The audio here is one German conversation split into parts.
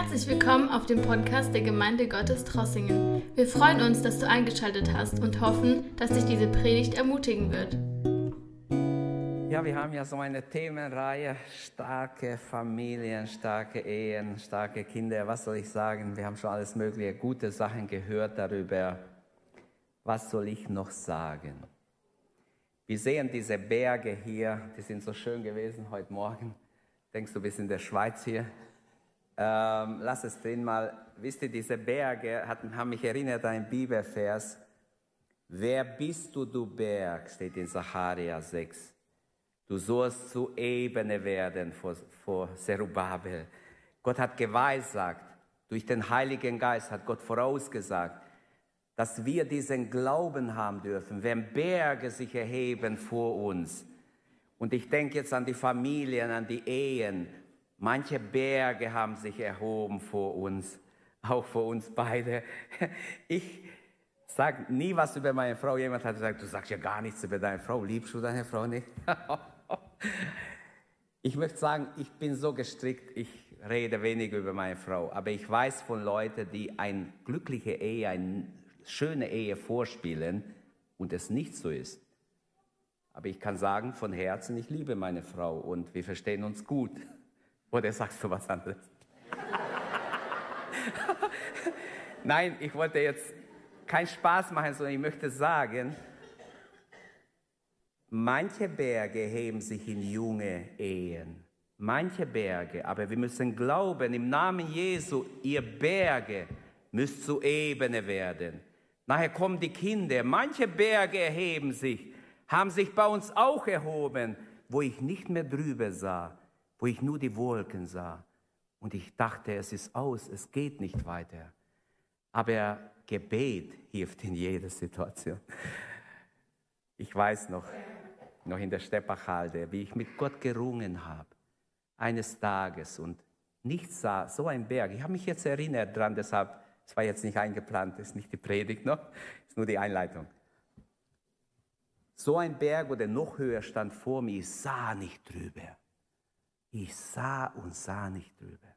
Herzlich willkommen auf dem Podcast der Gemeinde Gottes Trossingen. Wir freuen uns, dass du eingeschaltet hast und hoffen, dass dich diese Predigt ermutigen wird. Ja, wir haben ja so eine Themenreihe, starke Familien, starke Ehen, starke Kinder. Was soll ich sagen? Wir haben schon alles mögliche gute Sachen gehört darüber. Was soll ich noch sagen? Wir sehen diese Berge hier, die sind so schön gewesen heute Morgen. Denkst du, bist in der Schweiz hier? Ähm, lass es drin mal. Wisst ihr, diese Berge hatten, haben mich erinnert an einen Bibelvers. Wer bist du, du Berg? steht in Sacharia 6. Du sollst zu Ebene werden vor, vor Zerubabel. Gott hat geweissagt, durch den Heiligen Geist hat Gott vorausgesagt, dass wir diesen Glauben haben dürfen, wenn Berge sich erheben vor uns. Und ich denke jetzt an die Familien, an die Ehen, Manche Berge haben sich erhoben vor uns, auch vor uns beide. Ich sage nie was über meine Frau. Jemand hat gesagt, du sagst ja gar nichts über deine Frau. Liebst du deine Frau nicht? Ich möchte sagen, ich bin so gestrickt, ich rede wenig über meine Frau. Aber ich weiß von Leuten, die eine glückliche Ehe, eine schöne Ehe vorspielen und es nicht so ist. Aber ich kann sagen von Herzen, ich liebe meine Frau und wir verstehen uns gut. Oder sagst du was anderes? Nein, ich wollte jetzt keinen Spaß machen, sondern ich möchte sagen, manche Berge heben sich in junge Ehen. Manche Berge, aber wir müssen glauben, im Namen Jesu, ihr Berge müsst zu Ebene werden. Nachher kommen die Kinder. Manche Berge erheben sich, haben sich bei uns auch erhoben, wo ich nicht mehr drüber sah wo ich nur die Wolken sah. Und ich dachte, es ist aus, es geht nicht weiter. Aber Gebet hilft in jeder Situation. Ich weiß noch, noch in der Steppachhalde, wie ich mit Gott gerungen habe. Eines Tages und nichts sah, so ein Berg. Ich habe mich jetzt erinnert dran, deshalb, es war jetzt nicht eingeplant, ist nicht die Predigt noch, ist nur die Einleitung. So ein Berg oder noch höher stand vor mir, ich sah nicht drüber. Ich sah und sah nicht drüber.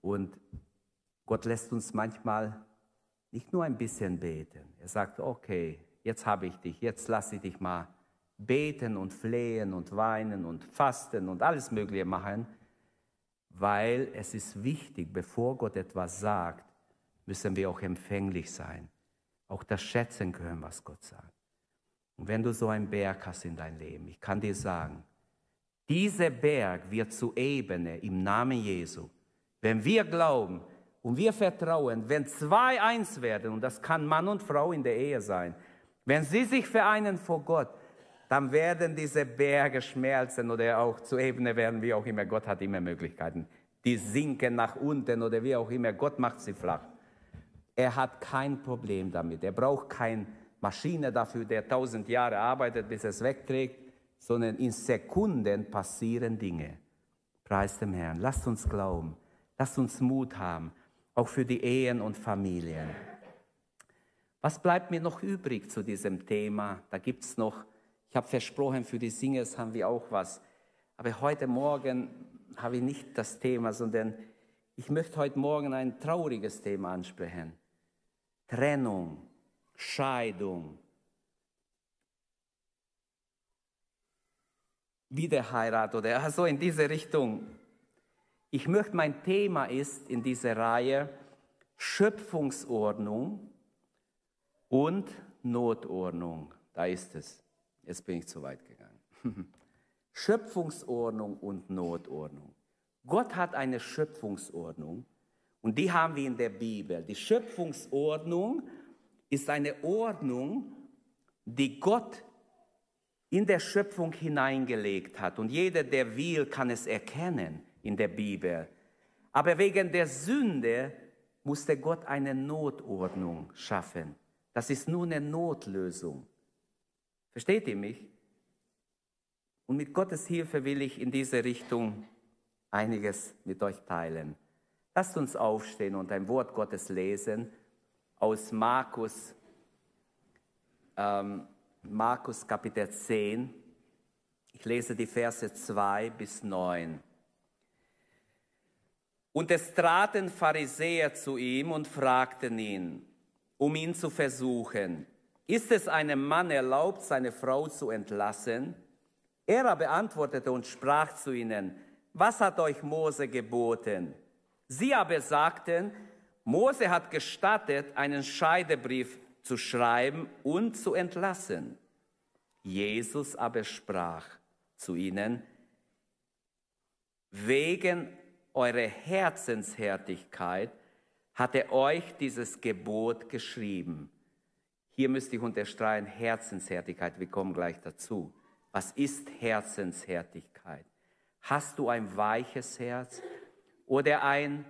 Und Gott lässt uns manchmal nicht nur ein bisschen beten. Er sagt, okay, jetzt habe ich dich, jetzt lasse ich dich mal beten und flehen und weinen und fasten und alles Mögliche machen, weil es ist wichtig, bevor Gott etwas sagt, müssen wir auch empfänglich sein, auch das schätzen können, was Gott sagt. Und wenn du so einen Berg hast in dein Leben, ich kann dir sagen, dieser Berg wird zu Ebene im Namen Jesu. Wenn wir glauben und wir vertrauen, wenn zwei eins werden, und das kann Mann und Frau in der Ehe sein, wenn sie sich vereinen vor Gott, dann werden diese Berge schmelzen oder auch zu Ebene werden, wie auch immer. Gott hat immer Möglichkeiten. Die sinken nach unten oder wie auch immer. Gott macht sie flach. Er hat kein Problem damit. Er braucht keine Maschine dafür, der tausend Jahre arbeitet, bis es wegträgt sondern in Sekunden passieren Dinge. Preis dem Herrn. Lasst uns glauben. Lasst uns Mut haben, auch für die Ehen und Familien. Was bleibt mir noch übrig zu diesem Thema? Da gibt es noch, ich habe versprochen, für die Singers haben wir auch was. Aber heute Morgen habe ich nicht das Thema, sondern ich möchte heute Morgen ein trauriges Thema ansprechen. Trennung, Scheidung, Wiederheirat oder so in diese Richtung. Ich möchte, mein Thema ist in dieser Reihe Schöpfungsordnung und Notordnung. Da ist es. Jetzt bin ich zu weit gegangen. Schöpfungsordnung und Notordnung. Gott hat eine Schöpfungsordnung und die haben wir in der Bibel. Die Schöpfungsordnung ist eine Ordnung, die Gott in der Schöpfung hineingelegt hat. Und jeder, der will, kann es erkennen in der Bibel. Aber wegen der Sünde musste Gott eine Notordnung schaffen. Das ist nur eine Notlösung. Versteht ihr mich? Und mit Gottes Hilfe will ich in diese Richtung einiges mit euch teilen. Lasst uns aufstehen und ein Wort Gottes lesen aus Markus ähm, Markus Kapitel 10. Ich lese die Verse 2 bis 9. Und es traten Pharisäer zu ihm und fragten ihn, um ihn zu versuchen, ist es einem Mann erlaubt, seine Frau zu entlassen? Er aber antwortete und sprach zu ihnen, was hat euch Mose geboten? Sie aber sagten, Mose hat gestattet, einen Scheidebrief zu schreiben und zu entlassen. Jesus aber sprach zu ihnen, wegen eurer Herzenshärtigkeit hat er euch dieses Gebot geschrieben. Hier müsste ich unterstreichen, Herzenshärtigkeit, wir kommen gleich dazu. Was ist Herzenshärtigkeit? Hast du ein weiches Herz oder ein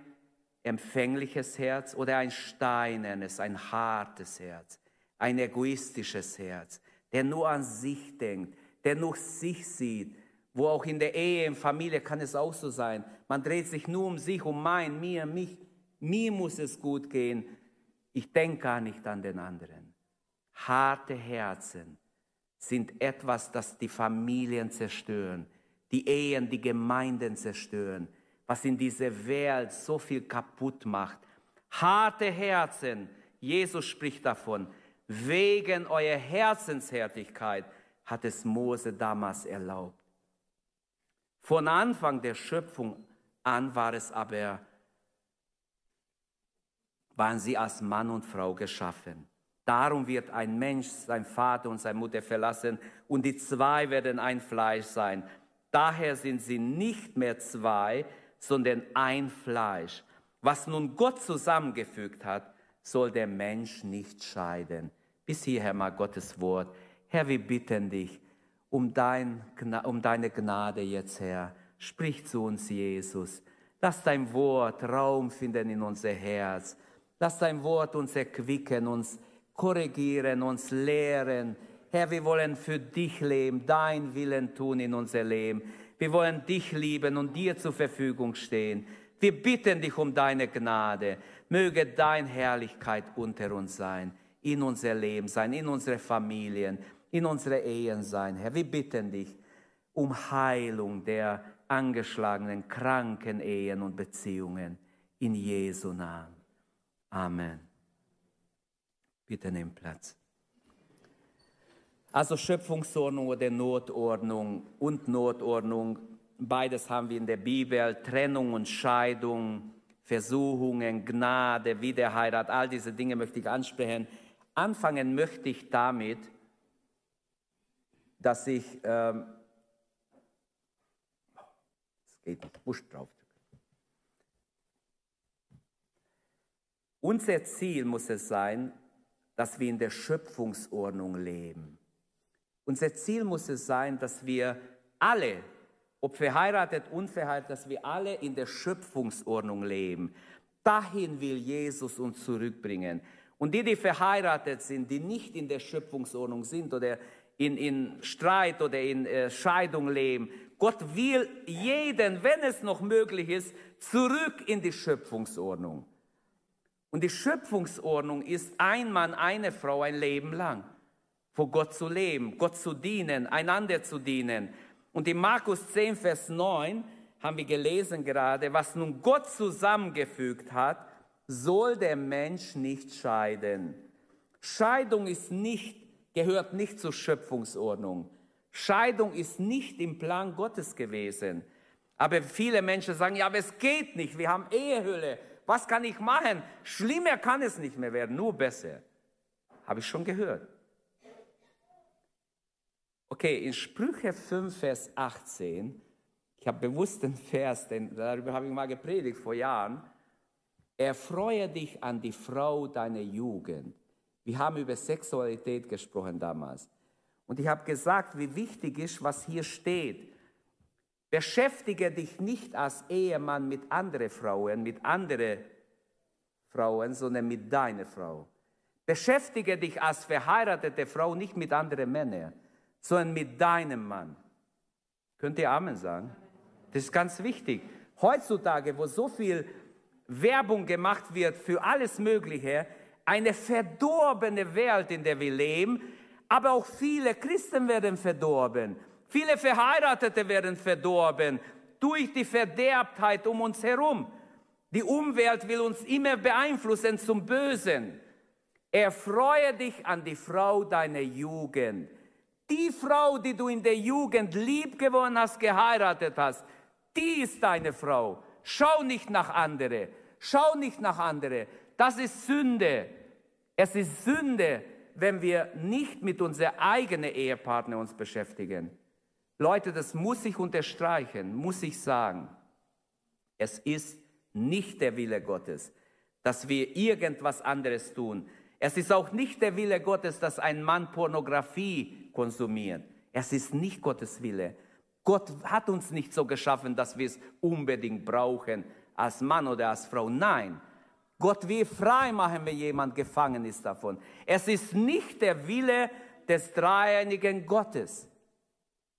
empfängliches Herz oder ein steinernes, ein hartes Herz, ein egoistisches Herz, der nur an sich denkt, der nur sich sieht, wo auch in der Ehe, in Familie kann es auch so sein. Man dreht sich nur um sich, um mein, mir, mich. Mir muss es gut gehen. Ich denke gar nicht an den anderen. Harte Herzen sind etwas, das die Familien zerstören, die Ehen, die Gemeinden zerstören, was in dieser Welt so viel kaputt macht. Harte Herzen, Jesus spricht davon, wegen eurer Herzenshärtigkeit hat es Mose damals erlaubt. Von Anfang der Schöpfung an war es aber, waren sie als Mann und Frau geschaffen. Darum wird ein Mensch sein Vater und seine Mutter verlassen und die zwei werden ein Fleisch sein. Daher sind sie nicht mehr zwei, sondern ein Fleisch. Was nun Gott zusammengefügt hat, soll der Mensch nicht scheiden. Bis hierher mal Gottes Wort. Herr, wir bitten dich, um, dein, um deine Gnade jetzt, Herr. Sprich zu uns, Jesus. Lass dein Wort Raum finden in unser Herz. Lass dein Wort uns erquicken, uns korrigieren, uns lehren. Herr, wir wollen für dich leben, dein Willen tun in unser Leben. Wir wollen dich lieben und dir zur Verfügung stehen. Wir bitten dich um deine Gnade. Möge deine Herrlichkeit unter uns sein, in unser Leben sein, in unsere Familien in unsere Ehen sein. Herr, wir bitten dich um Heilung der angeschlagenen, kranken Ehen und Beziehungen. In Jesu Namen. Amen. Bitte nimm Platz. Also Schöpfungsordnung oder Notordnung und Notordnung, beides haben wir in der Bibel, Trennung und Scheidung, Versuchungen, Gnade, Wiederheirat, all diese Dinge möchte ich ansprechen. Anfangen möchte ich damit, dass ich, ähm, es geht nicht, Busch drauf. Unser Ziel muss es sein, dass wir in der Schöpfungsordnung leben. Unser Ziel muss es sein, dass wir alle, ob verheiratet, unverheiratet, dass wir alle in der Schöpfungsordnung leben. Dahin will Jesus uns zurückbringen. Und die, die verheiratet sind, die nicht in der Schöpfungsordnung sind oder in, in Streit oder in äh, Scheidung leben. Gott will jeden, wenn es noch möglich ist, zurück in die Schöpfungsordnung. Und die Schöpfungsordnung ist ein Mann, eine Frau ein Leben lang. Vor Gott zu leben, Gott zu dienen, einander zu dienen. Und in Markus 10, Vers 9 haben wir gelesen gerade, was nun Gott zusammengefügt hat, soll der Mensch nicht scheiden. Scheidung ist nicht gehört nicht zur Schöpfungsordnung. Scheidung ist nicht im Plan Gottes gewesen. Aber viele Menschen sagen, ja, aber es geht nicht, wir haben Ehehülle. Was kann ich machen? Schlimmer kann es nicht mehr werden, nur besser. Habe ich schon gehört. Okay, in Sprüche 5, Vers 18, ich habe bewusst den Vers, denn darüber habe ich mal gepredigt vor Jahren. Erfreue dich an die Frau deiner Jugend wir haben über Sexualität gesprochen damals. Und ich habe gesagt, wie wichtig ist, was hier steht. Beschäftige dich nicht als Ehemann mit anderen Frauen, mit anderen Frauen, sondern mit deiner Frau. Beschäftige dich als verheiratete Frau nicht mit anderen Männern, sondern mit deinem Mann. Könnt ihr Amen sagen? Das ist ganz wichtig. Heutzutage, wo so viel Werbung gemacht wird für alles Mögliche, eine verdorbene Welt, in der wir leben, aber auch viele Christen werden verdorben. Viele Verheiratete werden verdorben durch die Verderbtheit um uns herum. Die Umwelt will uns immer beeinflussen zum Bösen. Erfreue dich an die Frau deiner Jugend. Die Frau, die du in der Jugend lieb gewonnen hast, geheiratet hast, die ist deine Frau. Schau nicht nach andere. Schau nicht nach andere. Das ist Sünde. Es ist Sünde, wenn wir nicht mit unserem eigenen Ehepartner uns beschäftigen. Leute, das muss ich unterstreichen, muss ich sagen. Es ist nicht der Wille Gottes, dass wir irgendwas anderes tun. Es ist auch nicht der Wille Gottes, dass ein Mann Pornografie konsumiert. Es ist nicht Gottes Wille. Gott hat uns nicht so geschaffen, dass wir es unbedingt brauchen als Mann oder als Frau. Nein, Gott will frei machen, wenn jemand gefangen ist davon. Es ist nicht der Wille des dreieinigen Gottes.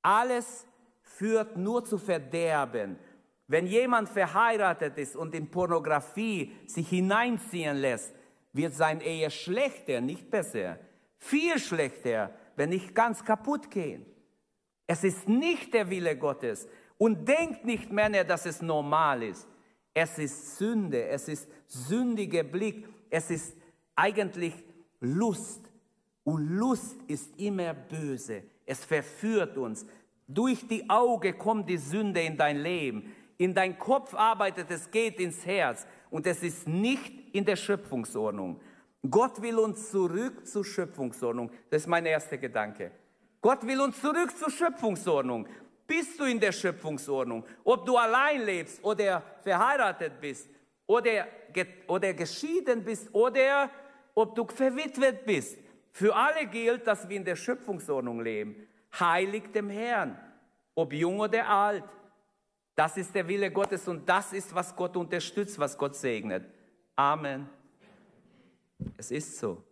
Alles führt nur zu Verderben. Wenn jemand verheiratet ist und in Pornografie sich hineinziehen lässt, wird sein Ehe schlechter, nicht besser. Viel schlechter, wenn nicht ganz kaputt gehen. Es ist nicht der Wille Gottes. Und denkt nicht, Männer, dass es normal ist. Es ist Sünde, es ist sündiger Blick, es ist eigentlich Lust. Und Lust ist immer böse. Es verführt uns. Durch die Auge kommt die Sünde in dein Leben. In dein Kopf arbeitet es, geht ins Herz. Und es ist nicht in der Schöpfungsordnung. Gott will uns zurück zur Schöpfungsordnung. Das ist mein erster Gedanke. Gott will uns zurück zur Schöpfungsordnung. Bist du in der Schöpfungsordnung? Ob du allein lebst oder verheiratet bist oder, oder geschieden bist oder ob du verwitwet bist. Für alle gilt, dass wir in der Schöpfungsordnung leben. Heilig dem Herrn, ob jung oder alt. Das ist der Wille Gottes und das ist, was Gott unterstützt, was Gott segnet. Amen. Es ist so.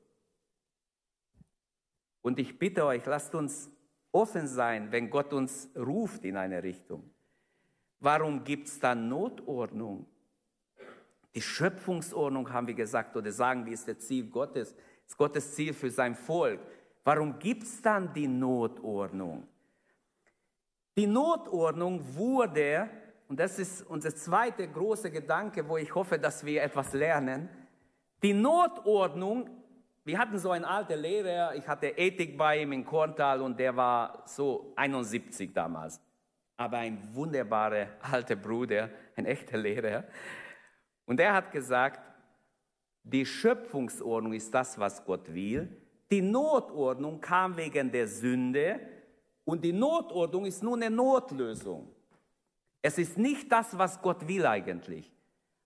Und ich bitte euch, lasst uns offen sein, wenn Gott uns ruft in eine Richtung. Warum gibt es dann Notordnung? Die Schöpfungsordnung haben wir gesagt oder sagen wir, ist das Ziel Gottes, ist Gottes Ziel für sein Volk. Warum gibt es dann die Notordnung? Die Notordnung wurde, und das ist unser zweiter großer Gedanke, wo ich hoffe, dass wir etwas lernen, die Notordnung, wir hatten so einen alten Lehrer, ich hatte Ethik bei ihm in Korntal und der war so 71 damals, aber ein wunderbarer alter Bruder, ein echter Lehrer. Und er hat gesagt, die Schöpfungsordnung ist das, was Gott will. Die Notordnung kam wegen der Sünde und die Notordnung ist nur eine Notlösung. Es ist nicht das, was Gott will eigentlich.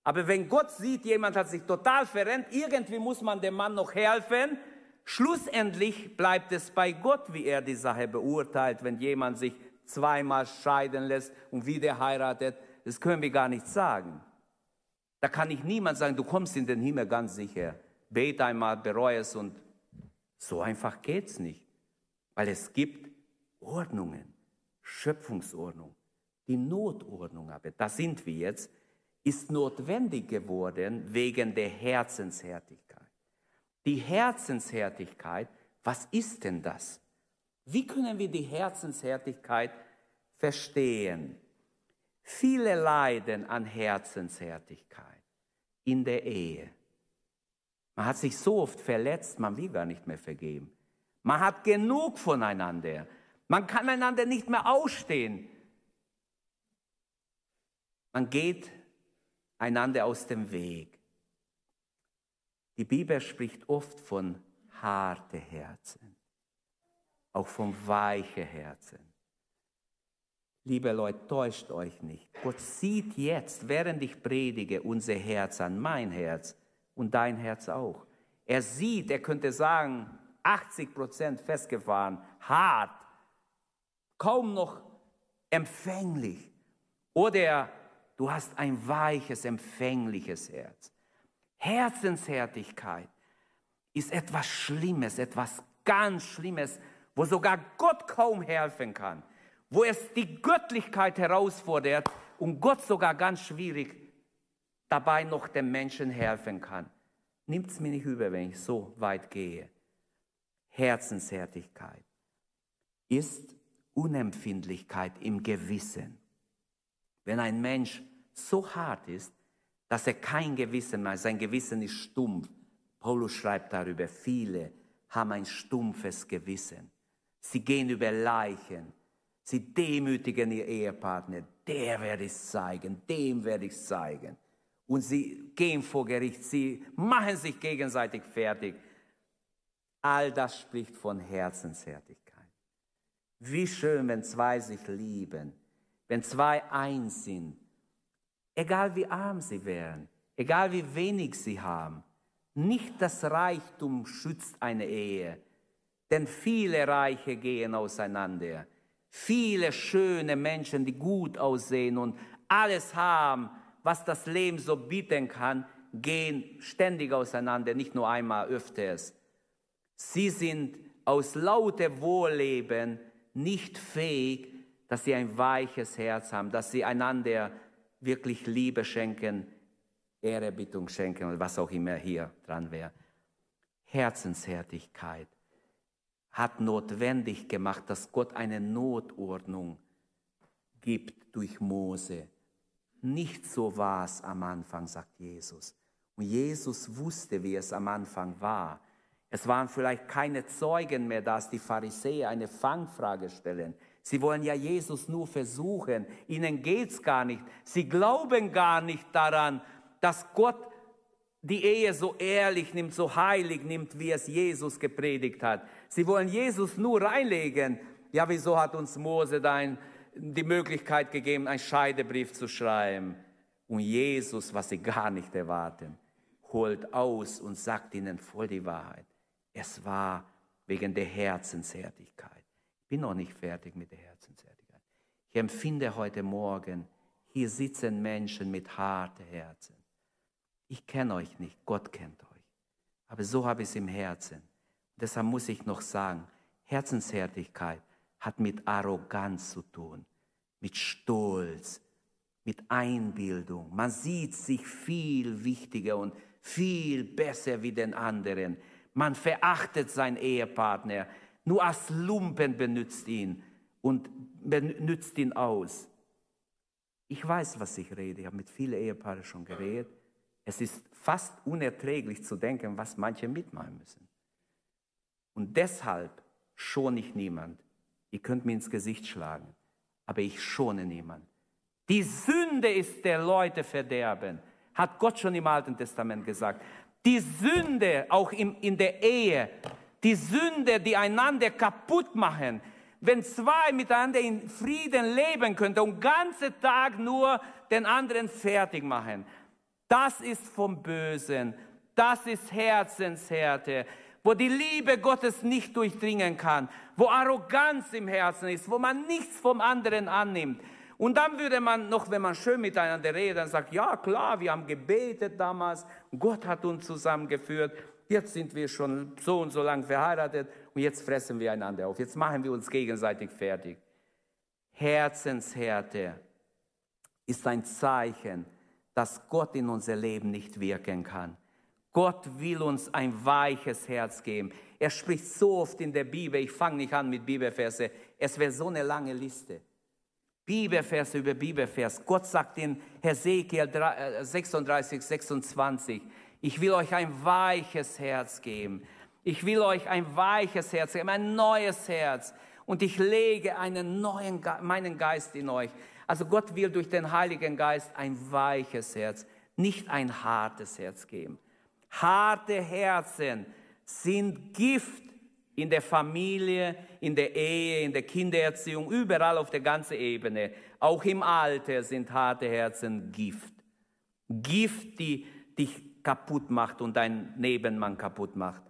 Aber wenn Gott sieht, jemand hat sich total verrennt, irgendwie muss man dem Mann noch helfen, schlussendlich bleibt es bei Gott, wie er die Sache beurteilt, wenn jemand sich zweimal scheiden lässt und wieder heiratet. Das können wir gar nicht sagen. Da kann ich niemand sagen, du kommst in den Himmel ganz sicher. Bete einmal, bereue es und so einfach geht's nicht. Weil es gibt Ordnungen, Schöpfungsordnung, die Notordnung aber, da sind wir jetzt, ist notwendig geworden wegen der Herzenshärtigkeit. Die Herzenshärtigkeit, was ist denn das? Wie können wir die Herzenshärtigkeit verstehen? Viele leiden an Herzenshärtigkeit in der Ehe. Man hat sich so oft verletzt, man will gar nicht mehr vergeben. Man hat genug voneinander. Man kann einander nicht mehr ausstehen. Man geht einander aus dem Weg. Die Bibel spricht oft von harte Herzen, auch von weiche Herzen. Liebe Leute, täuscht euch nicht. Gott sieht jetzt, während ich predige, unser Herz an, mein Herz und dein Herz auch. Er sieht, er könnte sagen, 80 Prozent festgefahren, hart, kaum noch empfänglich. Oder du hast ein weiches, empfängliches Herz. Herzenshärtigkeit ist etwas Schlimmes, etwas ganz Schlimmes, wo sogar Gott kaum helfen kann, wo es die Göttlichkeit herausfordert und Gott sogar ganz schwierig dabei noch dem Menschen helfen kann. Nimmt es mir nicht über, wenn ich so weit gehe. Herzenshärtigkeit ist Unempfindlichkeit im Gewissen. Wenn ein Mensch so hart ist, dass er kein Gewissen mehr, sein Gewissen ist stumpf. Paulus schreibt darüber, viele haben ein stumpfes Gewissen. Sie gehen über Leichen, sie demütigen ihr Ehepartner, der werde ich zeigen, dem werde ich zeigen. Und sie gehen vor Gericht, sie machen sich gegenseitig fertig. All das spricht von Herzenshärtigkeit. Wie schön, wenn zwei sich lieben, wenn zwei eins sind, egal wie arm sie wären, egal wie wenig sie haben. Nicht das Reichtum schützt eine Ehe, denn viele Reiche gehen auseinander. Viele schöne Menschen, die gut aussehen und alles haben, was das Leben so bieten kann, gehen ständig auseinander, nicht nur einmal, öfters. Sie sind aus lauter Wohlleben nicht fähig, dass sie ein weiches Herz haben, dass sie einander wirklich Liebe schenken, Ehrerbietung schenken und was auch immer hier dran wäre. Herzenshärtigkeit hat notwendig gemacht, dass Gott eine Notordnung gibt durch Mose. Nicht so war es am Anfang, sagt Jesus. Und Jesus wusste, wie es am Anfang war. Es waren vielleicht keine Zeugen mehr, dass die Pharisäer eine Fangfrage stellen. Sie wollen ja Jesus nur versuchen. Ihnen geht's gar nicht. Sie glauben gar nicht daran, dass Gott die Ehe so ehrlich nimmt, so heilig nimmt, wie es Jesus gepredigt hat. Sie wollen Jesus nur reinlegen. Ja, wieso hat uns Mose da die Möglichkeit gegeben, einen Scheidebrief zu schreiben? Und Jesus, was sie gar nicht erwarten, holt aus und sagt ihnen voll die Wahrheit. Es war wegen der Herzenshärtigkeit. Bin noch nicht fertig mit der Herzenshärtigkeit. Ich empfinde heute Morgen, hier sitzen Menschen mit harten Herzen. Ich kenne euch nicht, Gott kennt euch. Aber so habe ich es im Herzen. Deshalb muss ich noch sagen, Herzenshärtigkeit hat mit Arroganz zu tun, mit Stolz, mit Einbildung. Man sieht sich viel wichtiger und viel besser wie den anderen. Man verachtet seinen Ehepartner, nur als Lumpen benutzt ihn und benutzt ihn aus. Ich weiß, was ich rede. Ich habe mit vielen Ehepaaren schon geredet. Es ist fast unerträglich zu denken, was manche mitmachen müssen. Und deshalb schone ich niemand. Ihr könnt mir ins Gesicht schlagen, aber ich schone niemand. Die Sünde ist der Leute verderben, hat Gott schon im Alten Testament gesagt. Die Sünde, auch in, in der Ehe, die Sünde, die einander kaputt machen, wenn zwei miteinander in Frieden leben könnten und ganze Tag nur den anderen fertig machen, das ist vom Bösen, das ist Herzenshärte, wo die Liebe Gottes nicht durchdringen kann, wo Arroganz im Herzen ist, wo man nichts vom anderen annimmt. Und dann würde man noch, wenn man schön miteinander redet, dann sagt, ja klar, wir haben gebetet damals, Gott hat uns zusammengeführt, jetzt sind wir schon so und so lang verheiratet und jetzt fressen wir einander auf, jetzt machen wir uns gegenseitig fertig. Herzenshärte ist ein Zeichen, dass Gott in unser Leben nicht wirken kann. Gott will uns ein weiches Herz geben. Er spricht so oft in der Bibel, ich fange nicht an mit Bibelverse, es wäre so eine lange Liste. Bibelverse über Bibelvers. Gott sagt in Hesekiel 36, 26, äh, ich will euch ein weiches Herz geben. Ich will euch ein weiches Herz geben, ein neues Herz. Und ich lege einen neuen, meinen Geist in euch. Also Gott will durch den Heiligen Geist ein weiches Herz, nicht ein hartes Herz geben. Harte Herzen sind Gift in der Familie, in der Ehe, in der Kindererziehung, überall auf der ganzen Ebene. Auch im Alter sind harte Herzen Gift. Gift, die dich kaputt macht und deinen Nebenmann kaputt macht.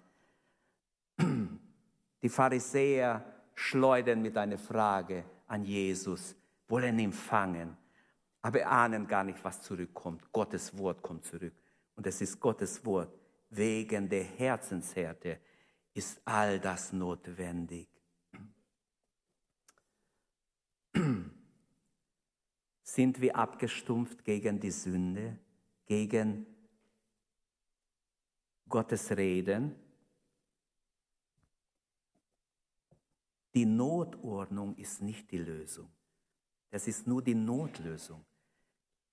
Die Pharisäer schleudern mit einer Frage an Jesus, wollen ihn fangen, aber ahnen gar nicht, was zurückkommt. Gottes Wort kommt zurück. Und es ist Gottes Wort. Wegen der Herzenshärte ist all das notwendig. Sind wir abgestumpft gegen die Sünde, gegen Gottes Reden? Die Notordnung ist nicht die Lösung. Das ist nur die Notlösung.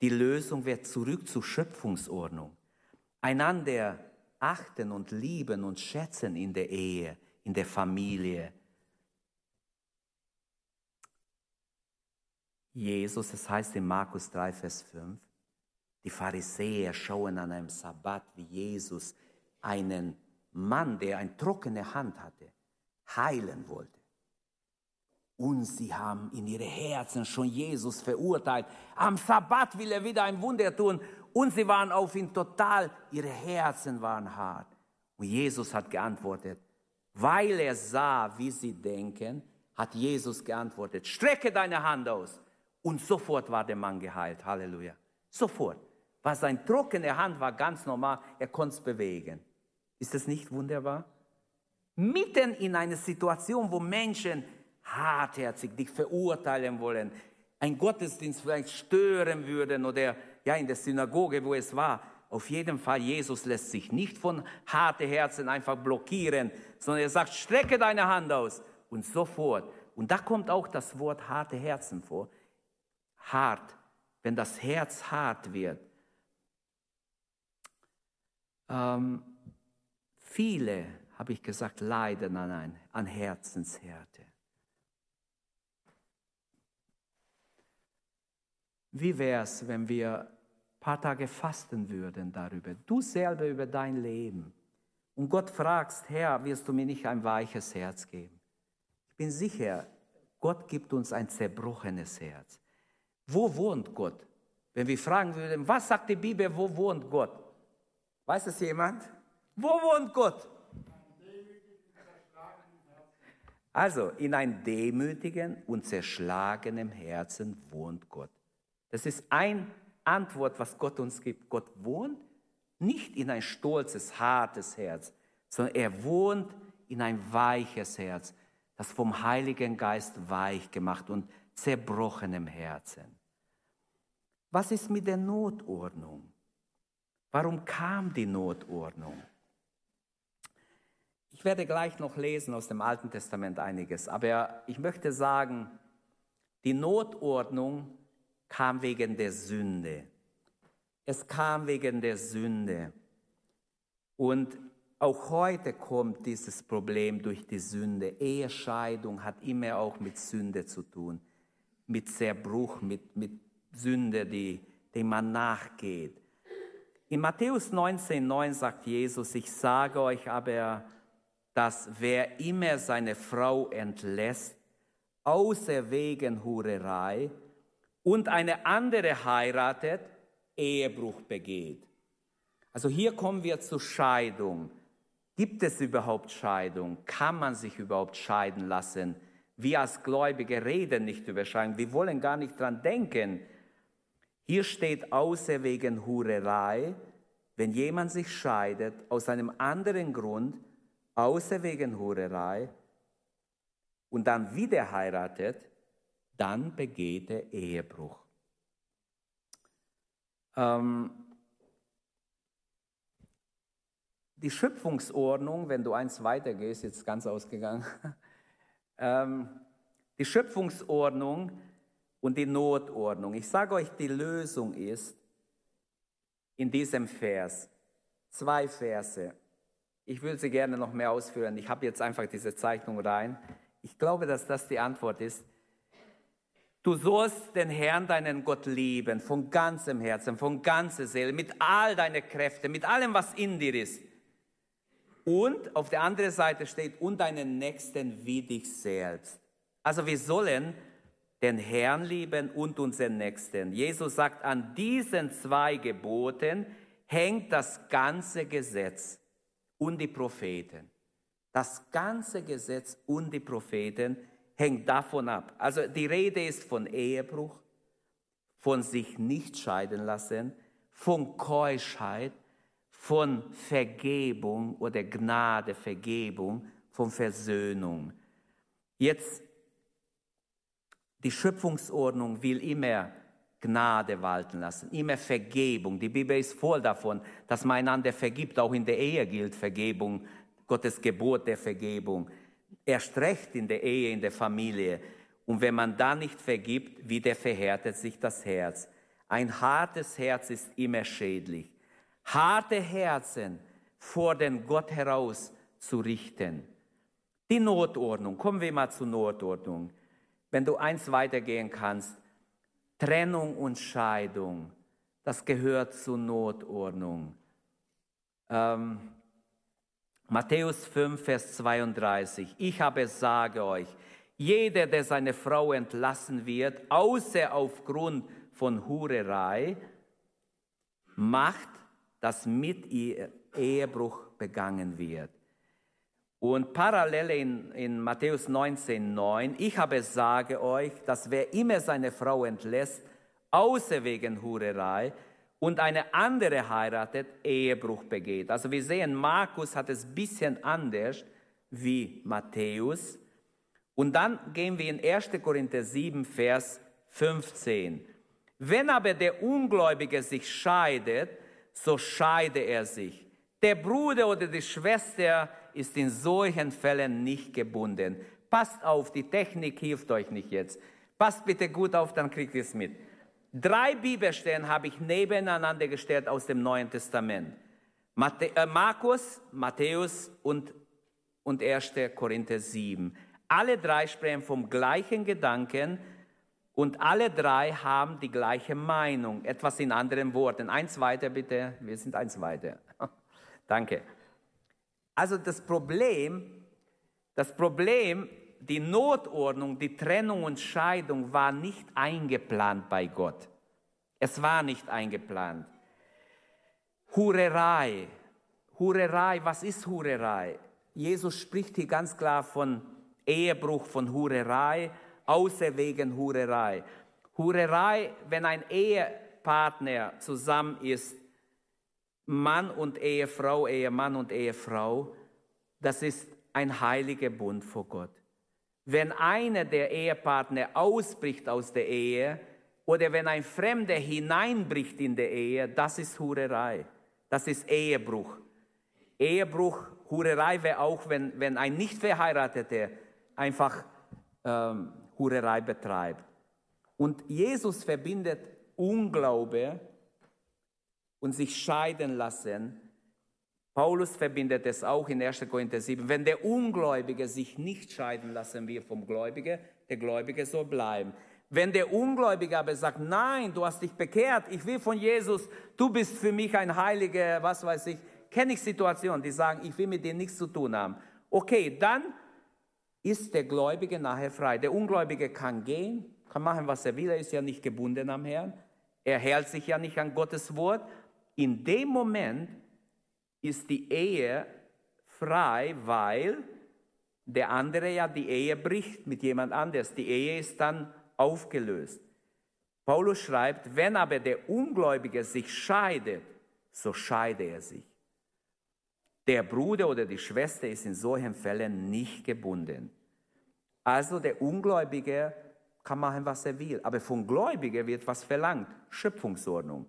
Die Lösung wird zurück zur Schöpfungsordnung. Einander achten und lieben und schätzen in der Ehe, in der Familie. Jesus, es heißt in Markus 3, Vers 5, die Pharisäer schauen an einem Sabbat, wie Jesus einen Mann, der eine trockene Hand hatte, heilen wollte. Und sie haben in ihre Herzen schon Jesus verurteilt. Am Sabbat will er wieder ein Wunder tun. Und sie waren auf ihn total, ihre Herzen waren hart. Und Jesus hat geantwortet, weil er sah, wie sie denken, hat Jesus geantwortet, strecke deine Hand aus. Und sofort war der Mann geheilt. Halleluja. Sofort. Was seine trockene Hand war ganz normal, er konnte es bewegen. Ist das nicht wunderbar? Mitten in einer Situation, wo Menschen hartherzig dich verurteilen wollen, ein Gottesdienst vielleicht stören würden oder ja in der Synagoge, wo es war. Auf jeden Fall, Jesus lässt sich nicht von harten Herzen einfach blockieren, sondern er sagt, strecke deine Hand aus und sofort. Und da kommt auch das Wort harte Herzen vor. Hart, wenn das Herz hart wird. Ähm, viele, habe ich gesagt, leiden an, ein, an Herzenshärte. Wie wäre es, wenn wir ein paar Tage fasten würden darüber, du selber über dein Leben, und Gott fragst, Herr, wirst du mir nicht ein weiches Herz geben? Ich bin sicher, Gott gibt uns ein zerbrochenes Herz. Wo wohnt Gott? Wenn wir fragen würden, was sagt die Bibel, wo wohnt Gott? Weiß es jemand? Wo wohnt Gott? Also, in einem demütigen und zerschlagenen Herzen wohnt Gott. Das ist eine Antwort, was Gott uns gibt. Gott wohnt nicht in ein stolzes, hartes Herz, sondern er wohnt in ein weiches Herz, das vom Heiligen Geist weich gemacht und zerbrochenem Herzen. Was ist mit der Notordnung? Warum kam die Notordnung? Ich werde gleich noch lesen aus dem Alten Testament einiges, aber ich möchte sagen, die Notordnung kam wegen der Sünde. Es kam wegen der Sünde. Und auch heute kommt dieses Problem durch die Sünde. Ehescheidung hat immer auch mit Sünde zu tun, mit Zerbruch, mit, mit Sünde, die, die man nachgeht. In Matthäus 19,9 sagt Jesus, ich sage euch aber, dass wer immer seine Frau entlässt, außer wegen Hurerei, und eine andere heiratet, Ehebruch begeht. Also hier kommen wir zur Scheidung. Gibt es überhaupt Scheidung? Kann man sich überhaupt scheiden lassen? Wir als Gläubige reden nicht über Scheidung. Wir wollen gar nicht dran denken. Hier steht außer wegen Hurerei, wenn jemand sich scheidet aus einem anderen Grund, außer wegen Hurerei, und dann wieder heiratet, dann begeht er Ehebruch. Ähm, die Schöpfungsordnung, wenn du eins weitergehst, jetzt ganz ausgegangen, ähm, die Schöpfungsordnung und die Notordnung. Ich sage euch, die Lösung ist in diesem Vers, zwei Verse. Ich würde sie gerne noch mehr ausführen. Ich habe jetzt einfach diese Zeichnung rein. Ich glaube, dass das die Antwort ist. Du sollst den Herrn, deinen Gott lieben, von ganzem Herzen, von ganzer Seele, mit all deinen Kräften, mit allem, was in dir ist. Und auf der anderen Seite steht, und deinen Nächsten wie dich selbst. Also wir sollen den Herrn lieben und unseren Nächsten. Jesus sagt, an diesen zwei Geboten hängt das ganze Gesetz und die Propheten. Das ganze Gesetz und die Propheten hängt davon ab. Also die Rede ist von Ehebruch, von sich nicht scheiden lassen, von Keuschheit, von Vergebung oder Gnade, Vergebung, von Versöhnung. Jetzt, die Schöpfungsordnung will immer Gnade walten lassen, immer Vergebung. Die Bibel ist voll davon, dass man einander vergibt. Auch in der Ehe gilt Vergebung, Gottes Gebot der Vergebung erst recht in der Ehe, in der Familie. Und wenn man da nicht vergibt, wieder verhärtet sich das Herz. Ein hartes Herz ist immer schädlich. Harte Herzen vor den Gott heraus zu richten. Die Notordnung, kommen wir mal zur Notordnung. Wenn du eins weitergehen kannst, Trennung und Scheidung, das gehört zur Notordnung. Ähm, Matthäus 5, Vers 32. Ich aber sage euch, jeder, der seine Frau entlassen wird, außer aufgrund von Hurerei, macht, dass mit ihr Ehebruch begangen wird. Und parallel in, in Matthäus 19, 9, ich aber sage euch, dass wer immer seine Frau entlässt, außer wegen Hurerei, und eine andere heiratet, Ehebruch begeht. Also wir sehen, Markus hat es ein bisschen anders wie Matthäus. Und dann gehen wir in 1. Korinther 7, Vers 15. Wenn aber der Ungläubige sich scheidet, so scheide er sich. Der Bruder oder die Schwester ist in solchen Fällen nicht gebunden. Passt auf, die Technik hilft euch nicht jetzt. Passt bitte gut auf, dann kriegt ihr es mit. Drei Bibelstellen habe ich nebeneinander gestellt aus dem Neuen Testament. Matthä äh, Markus, Matthäus und, und 1. Korinther 7. Alle drei sprechen vom gleichen Gedanken und alle drei haben die gleiche Meinung. Etwas in anderen Worten. Eins weiter bitte. Wir sind eins weiter. Danke. Also das Problem, das Problem die Notordnung, die Trennung und Scheidung war nicht eingeplant bei Gott. Es war nicht eingeplant. Hurerei. Hurerei, was ist Hurerei? Jesus spricht hier ganz klar von Ehebruch, von Hurerei, außer wegen Hurerei. Hurerei, wenn ein Ehepartner zusammen ist, Mann und Ehefrau, Ehemann und Ehefrau, das ist ein heiliger Bund vor Gott. Wenn einer der Ehepartner ausbricht aus der Ehe oder wenn ein Fremder hineinbricht in die Ehe, das ist Hurerei. Das ist Ehebruch. Ehebruch, Hurerei wäre auch, wenn, wenn ein nicht verheirateter einfach ähm, Hurerei betreibt. Und Jesus verbindet Unglaube und sich scheiden lassen Paulus verbindet es auch in 1. Korinther 7. Wenn der Ungläubige sich nicht scheiden lassen will vom Gläubigen, der Gläubige soll bleiben. Wenn der Ungläubige aber sagt, nein, du hast dich bekehrt, ich will von Jesus, du bist für mich ein Heiliger, was weiß ich, kenne ich Situationen, die sagen, ich will mit dir nichts zu tun haben. Okay, dann ist der Gläubige nachher frei. Der Ungläubige kann gehen, kann machen, was er will, er ist ja nicht gebunden am Herrn, er hält sich ja nicht an Gottes Wort. In dem Moment ist die Ehe frei, weil der andere ja die Ehe bricht mit jemand anders. Die Ehe ist dann aufgelöst. Paulus schreibt, wenn aber der Ungläubige sich scheidet, so scheide er sich. Der Bruder oder die Schwester ist in solchen Fällen nicht gebunden. Also der Ungläubige kann machen, was er will. Aber vom Gläubigen wird was verlangt. Schöpfungsordnung.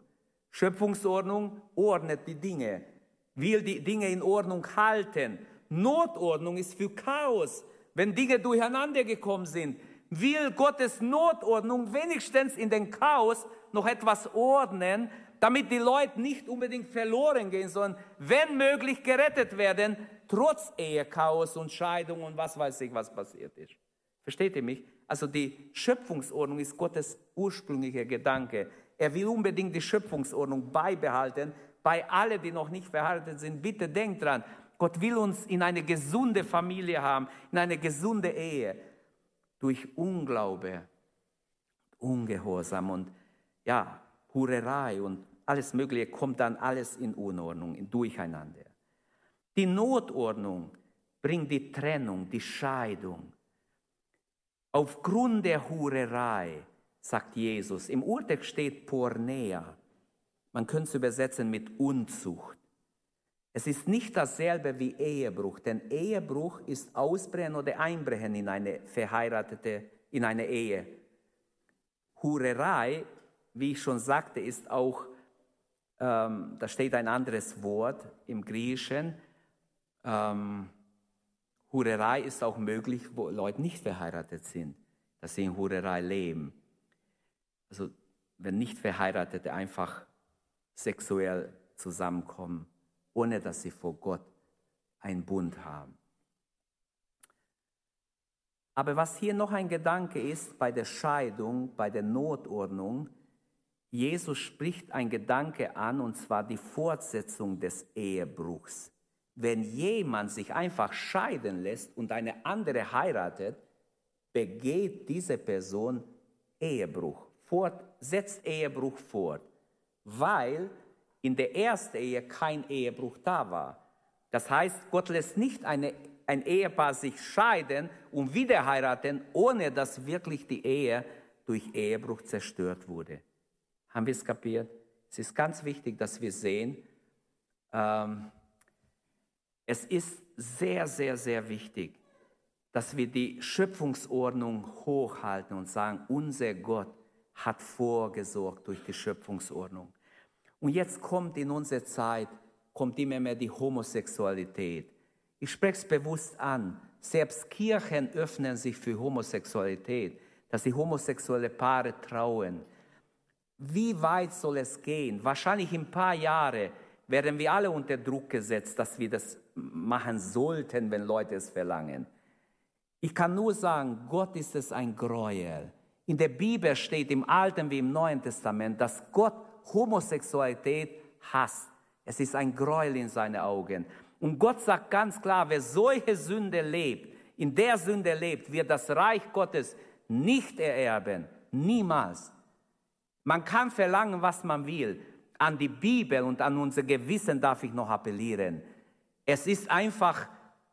Schöpfungsordnung ordnet die Dinge will die Dinge in Ordnung halten. Notordnung ist für Chaos. Wenn Dinge durcheinander gekommen sind, will Gottes Notordnung wenigstens in den Chaos noch etwas ordnen, damit die Leute nicht unbedingt verloren gehen, sondern wenn möglich gerettet werden, trotz Ehechaos und Scheidung und was weiß ich, was passiert ist. Versteht ihr mich? Also die Schöpfungsordnung ist Gottes ursprünglicher Gedanke. Er will unbedingt die Schöpfungsordnung beibehalten, bei allen, die noch nicht verheiratet sind, bitte denkt dran, Gott will uns in eine gesunde Familie haben, in eine gesunde Ehe. Durch Unglaube, Ungehorsam und ja, Hurerei und alles Mögliche kommt dann alles in Unordnung, in Durcheinander. Die Notordnung bringt die Trennung, die Scheidung. Aufgrund der Hurerei, sagt Jesus, im Urtext steht Pornea, man könnte es übersetzen mit Unzucht. Es ist nicht dasselbe wie Ehebruch, denn Ehebruch ist Ausbrechen oder Einbrechen in eine verheiratete, in eine Ehe. Hurerei, wie ich schon sagte, ist auch, ähm, da steht ein anderes Wort im Griechischen. Ähm, Hurerei ist auch möglich, wo Leute nicht verheiratet sind, dass sie in Hurerei leben. Also wenn nicht Verheiratete einfach sexuell zusammenkommen, ohne dass sie vor Gott einen Bund haben. Aber was hier noch ein Gedanke ist bei der Scheidung, bei der Notordnung, Jesus spricht ein Gedanke an, und zwar die Fortsetzung des Ehebruchs. Wenn jemand sich einfach scheiden lässt und eine andere heiratet, begeht diese Person Ehebruch, fort, setzt Ehebruch fort, weil in der ersten Ehe kein Ehebruch da war. Das heißt, Gott lässt nicht eine, ein Ehepaar sich scheiden und wieder heiraten, ohne dass wirklich die Ehe durch Ehebruch zerstört wurde. Haben wir es kapiert? Es ist ganz wichtig, dass wir sehen, ähm, es ist sehr, sehr, sehr wichtig, dass wir die Schöpfungsordnung hochhalten und sagen, unser Gott hat vorgesorgt durch die Schöpfungsordnung. Und jetzt kommt in unserer Zeit, kommt immer mehr die Homosexualität. Ich spreche es bewusst an. Selbst Kirchen öffnen sich für Homosexualität, dass die homosexuelle Paare trauen. Wie weit soll es gehen? Wahrscheinlich in ein paar Jahren werden wir alle unter Druck gesetzt, dass wir das machen sollten, wenn Leute es verlangen. Ich kann nur sagen, Gott ist es ein Gräuel. In der Bibel steht im Alten wie im Neuen Testament, dass Gott Homosexualität hasst. Es ist ein Gräuel in seinen Augen. Und Gott sagt ganz klar, wer solche Sünde lebt, in der Sünde lebt, wird das Reich Gottes nicht ererben. Niemals. Man kann verlangen, was man will. An die Bibel und an unser Gewissen darf ich noch appellieren. Es ist einfach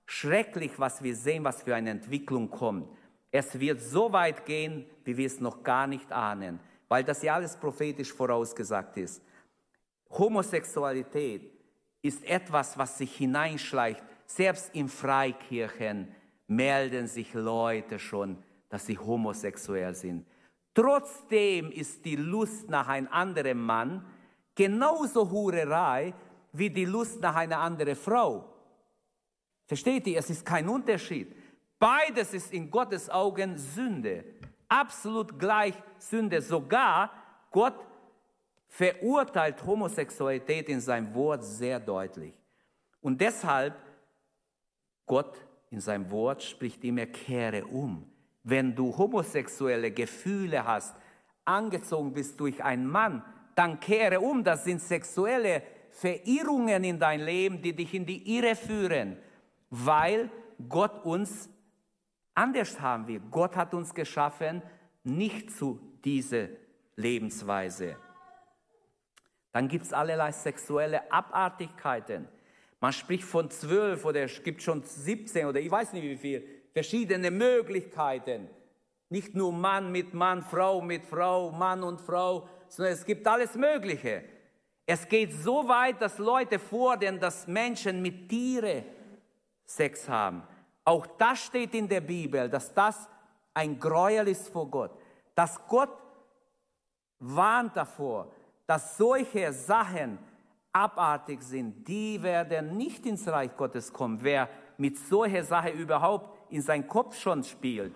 schrecklich, was wir sehen, was für eine Entwicklung kommt. Es wird so weit gehen, wie wir es noch gar nicht ahnen, weil das ja alles prophetisch vorausgesagt ist. Homosexualität ist etwas, was sich hineinschleicht. Selbst in Freikirchen melden sich Leute schon, dass sie homosexuell sind. Trotzdem ist die Lust nach einem anderen Mann genauso Hurerei wie die Lust nach einer anderen Frau. Versteht ihr? Es ist kein Unterschied. Beides ist in Gottes Augen Sünde. Absolut gleich Sünde. Sogar Gott verurteilt Homosexualität in seinem Wort sehr deutlich. Und deshalb, Gott in seinem Wort spricht immer, kehre um. Wenn du homosexuelle Gefühle hast, angezogen bist durch einen Mann, dann kehre um. Das sind sexuelle Verirrungen in dein Leben, die dich in die Irre führen, weil Gott uns anders haben will. Gott hat uns geschaffen, nicht zu dieser Lebensweise. Dann gibt es allerlei sexuelle Abartigkeiten. Man spricht von zwölf oder es gibt schon 17 oder ich weiß nicht wie viel, verschiedene Möglichkeiten. Nicht nur Mann mit Mann, Frau mit Frau, Mann und Frau, sondern es gibt alles Mögliche. Es geht so weit, dass Leute fordern, dass Menschen mit Tieren Sex haben. Auch das steht in der Bibel, dass das ein Gräuel ist vor Gott. Dass Gott warnt davor, dass solche Sachen abartig sind, die werden nicht ins Reich Gottes kommen. Wer mit solcher Sache überhaupt in seinen Kopf schon spielt.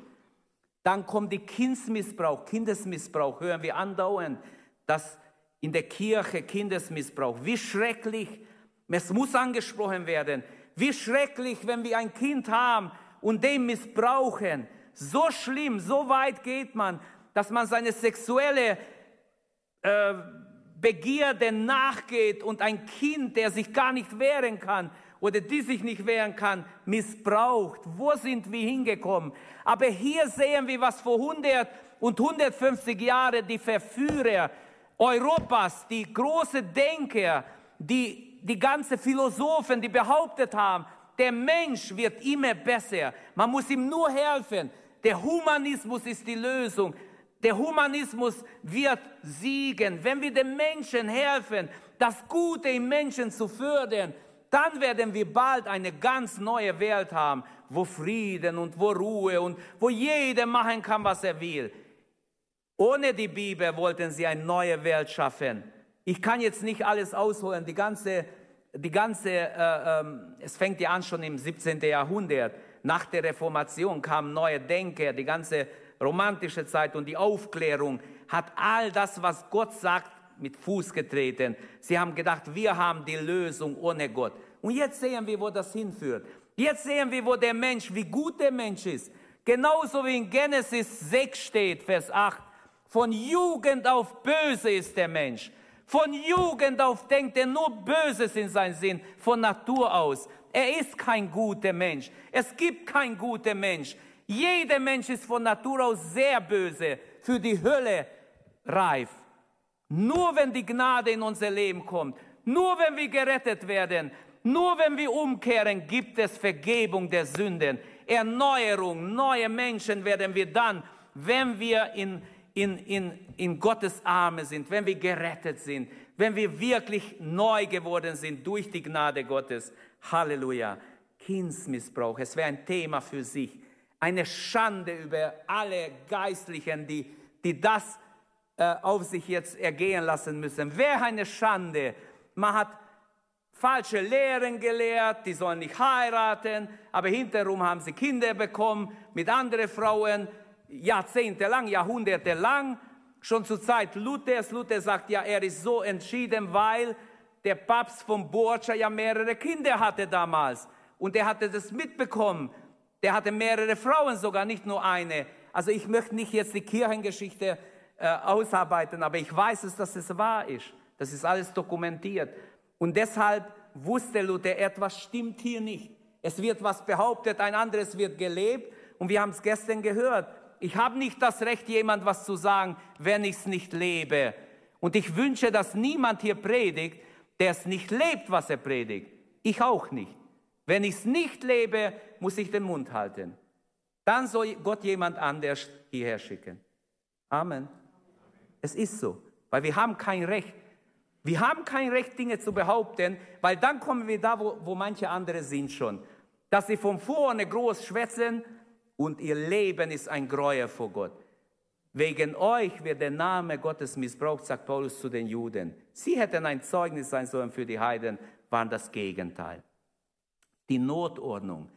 Dann kommt die Kindsmissbrauch, Kindesmissbrauch, hören wir andauernd, dass in der Kirche Kindesmissbrauch, wie schrecklich, es muss angesprochen werden, wie schrecklich, wenn wir ein Kind haben und den missbrauchen. So schlimm, so weit geht man, dass man seine sexuelle äh, Begierde nachgeht und ein Kind, der sich gar nicht wehren kann oder die sich nicht wehren kann, missbraucht. Wo sind wir hingekommen? Aber hier sehen wir, was vor 100 und 150 Jahren die Verführer Europas, die große Denker, die, die ganze Philosophen, die behauptet haben, der Mensch wird immer besser. Man muss ihm nur helfen. Der Humanismus ist die Lösung. Der Humanismus wird siegen. Wenn wir den Menschen helfen, das Gute im Menschen zu fördern, dann werden wir bald eine ganz neue Welt haben, wo Frieden und wo Ruhe und wo jeder machen kann, was er will. Ohne die Bibel wollten sie eine neue Welt schaffen. Ich kann jetzt nicht alles ausholen. Die ganze, die ganze, äh, äh, es fängt ja an schon im 17. Jahrhundert. Nach der Reformation kamen neue Denker, die ganze romantische Zeit und die Aufklärung hat all das, was Gott sagt, mit Fuß getreten. Sie haben gedacht, wir haben die Lösung ohne Gott. Und jetzt sehen wir, wo das hinführt. Jetzt sehen wir, wo der Mensch, wie gut der Mensch ist. Genauso wie in Genesis 6 steht, Vers 8. Von Jugend auf böse ist der Mensch. Von Jugend auf denkt er nur Böses in seinen Sinn, von Natur aus. Er ist kein guter Mensch. Es gibt kein guter Mensch. Jeder Mensch ist von Natur aus sehr böse, für die Hölle reif. Nur wenn die Gnade in unser Leben kommt, nur wenn wir gerettet werden, nur wenn wir umkehren, gibt es Vergebung der Sünden, Erneuerung, neue Menschen werden wir dann, wenn wir in, in, in, in Gottes Arme sind, wenn wir gerettet sind, wenn wir wirklich neu geworden sind durch die Gnade Gottes. Halleluja. Kindsmissbrauch, es wäre ein Thema für sich. Eine Schande über alle Geistlichen, die, die das äh, auf sich jetzt ergehen lassen müssen. Wäre eine Schande. Man hat falsche Lehren gelehrt, die sollen nicht heiraten, aber hinterherum haben sie Kinder bekommen mit anderen Frauen, jahrzehntelang, jahrhundertelang, schon zur Zeit Luthers. Luther sagt ja, er ist so entschieden, weil der Papst von Borgia ja mehrere Kinder hatte damals und er hatte das mitbekommen. Der hatte mehrere Frauen sogar, nicht nur eine. Also ich möchte nicht jetzt die Kirchengeschichte äh, ausarbeiten, aber ich weiß es, dass es wahr ist. Das ist alles dokumentiert. Und deshalb wusste Luther, etwas stimmt hier nicht. Es wird was behauptet, ein anderes wird gelebt. Und wir haben es gestern gehört. Ich habe nicht das Recht, jemand was zu sagen, wenn ich es nicht lebe. Und ich wünsche, dass niemand hier predigt, der es nicht lebt, was er predigt. Ich auch nicht. Wenn ich es nicht lebe, muss ich den Mund halten. Dann soll Gott jemand anders hierher schicken. Amen. Es ist so, weil wir haben kein Recht. Wir haben kein Recht, Dinge zu behaupten, weil dann kommen wir da, wo, wo manche andere sind schon. Dass sie von vorne groß schwätzen und ihr Leben ist ein Gräuel vor Gott. Wegen euch wird der Name Gottes missbraucht, sagt Paulus zu den Juden. Sie hätten ein Zeugnis sein sollen für die Heiden, waren das Gegenteil. Die Notordnung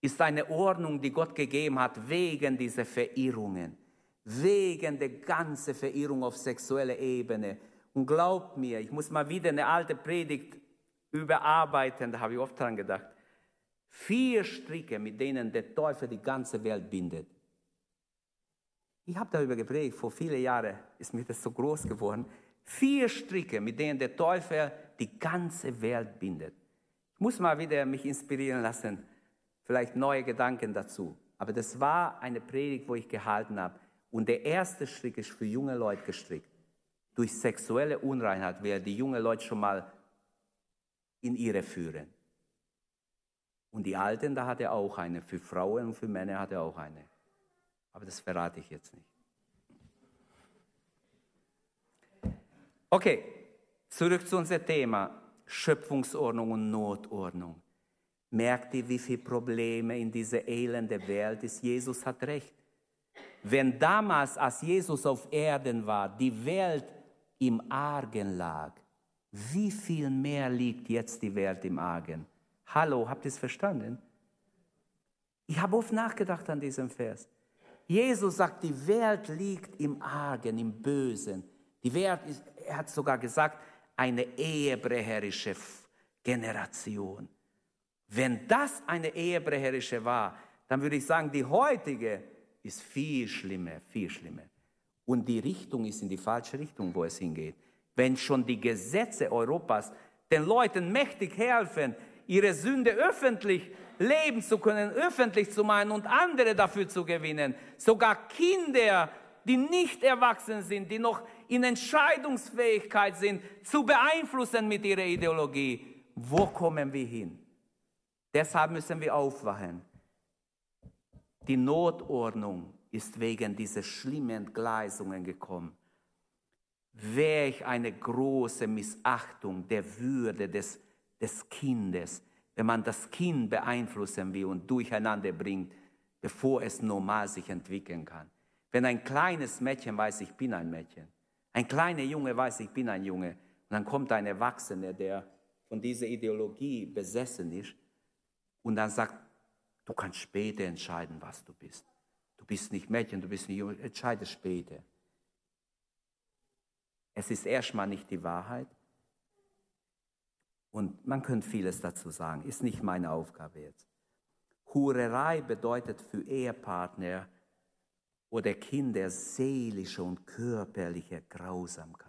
ist eine Ordnung, die Gott gegeben hat wegen dieser Verirrungen, wegen der ganzen Verirrung auf sexueller Ebene. Und glaubt mir, ich muss mal wieder eine alte Predigt überarbeiten, da habe ich oft dran gedacht. Vier Stricke, mit denen der Teufel die ganze Welt bindet. Ich habe darüber gepredigt, vor vielen Jahren ist mir das so groß geworden. Vier Stricke, mit denen der Teufel die ganze Welt bindet. Ich muss mal wieder mich inspirieren lassen, vielleicht neue Gedanken dazu. Aber das war eine Predigt, wo ich gehalten habe. Und der erste Strick ist für junge Leute gestrickt. Durch sexuelle Unreinheit werde die junge Leute schon mal in ihre führen. Und die Alten, da hat er auch eine. Für Frauen und für Männer hat er auch eine. Aber das verrate ich jetzt nicht. Okay, zurück zu unserem Thema. Schöpfungsordnung und Notordnung. Merkt ihr, wie viele Probleme in dieser elenden Welt ist? Jesus hat recht. Wenn damals, als Jesus auf Erden war, die Welt im Argen lag, wie viel mehr liegt jetzt die Welt im Argen? Hallo, habt ihr es verstanden? Ich habe oft nachgedacht an diesem Vers. Jesus sagt, die Welt liegt im Argen, im Bösen. Die Welt ist, er hat sogar gesagt, eine ehebrecherische Generation. Wenn das eine ehebrecherische war, dann würde ich sagen, die heutige ist viel schlimmer, viel schlimmer. Und die Richtung ist in die falsche Richtung, wo es hingeht. Wenn schon die Gesetze Europas den Leuten mächtig helfen, ihre Sünde öffentlich leben zu können, öffentlich zu meinen und andere dafür zu gewinnen, sogar Kinder, die nicht erwachsen sind, die noch in Entscheidungsfähigkeit sind, zu beeinflussen mit ihrer Ideologie. Wo kommen wir hin? Deshalb müssen wir aufwachen. Die Notordnung ist wegen dieser schlimmen Entgleisungen gekommen. Welch eine große Missachtung der Würde des, des Kindes, wenn man das Kind beeinflussen will und durcheinander bringt, bevor es normal sich entwickeln kann. Wenn ein kleines Mädchen weiß, ich bin ein Mädchen, ein kleiner Junge weiß, ich bin ein Junge. Und dann kommt ein Erwachsener, der von dieser Ideologie besessen ist und dann sagt, du kannst später entscheiden, was du bist. Du bist nicht Mädchen, du bist nicht Junge, entscheide später. Es ist erstmal nicht die Wahrheit. Und man könnte vieles dazu sagen, ist nicht meine Aufgabe jetzt. Hurerei bedeutet für Ehepartner oder Kinder seelische und körperliche Grausamkeit.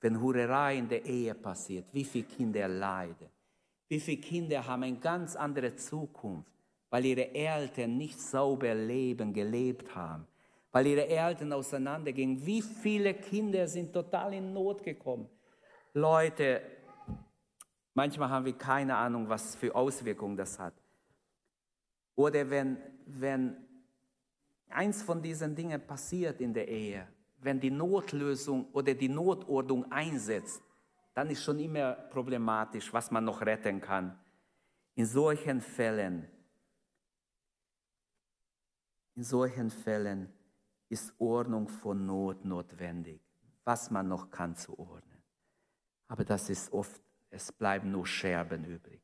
Wenn Hurerei in der Ehe passiert, wie viele Kinder leiden, wie viele Kinder haben eine ganz andere Zukunft, weil ihre Eltern nicht sauber leben, gelebt haben, weil ihre Eltern auseinandergingen. Wie viele Kinder sind total in Not gekommen? Leute, manchmal haben wir keine Ahnung, was für Auswirkungen das hat. Oder wenn, wenn eins von diesen Dingen passiert in der Ehe, wenn die Notlösung oder die Notordnung einsetzt, dann ist schon immer problematisch, was man noch retten kann. In solchen Fällen, in solchen Fällen ist Ordnung von Not notwendig, was man noch kann zu ordnen. Aber das ist oft, es bleiben nur Scherben übrig.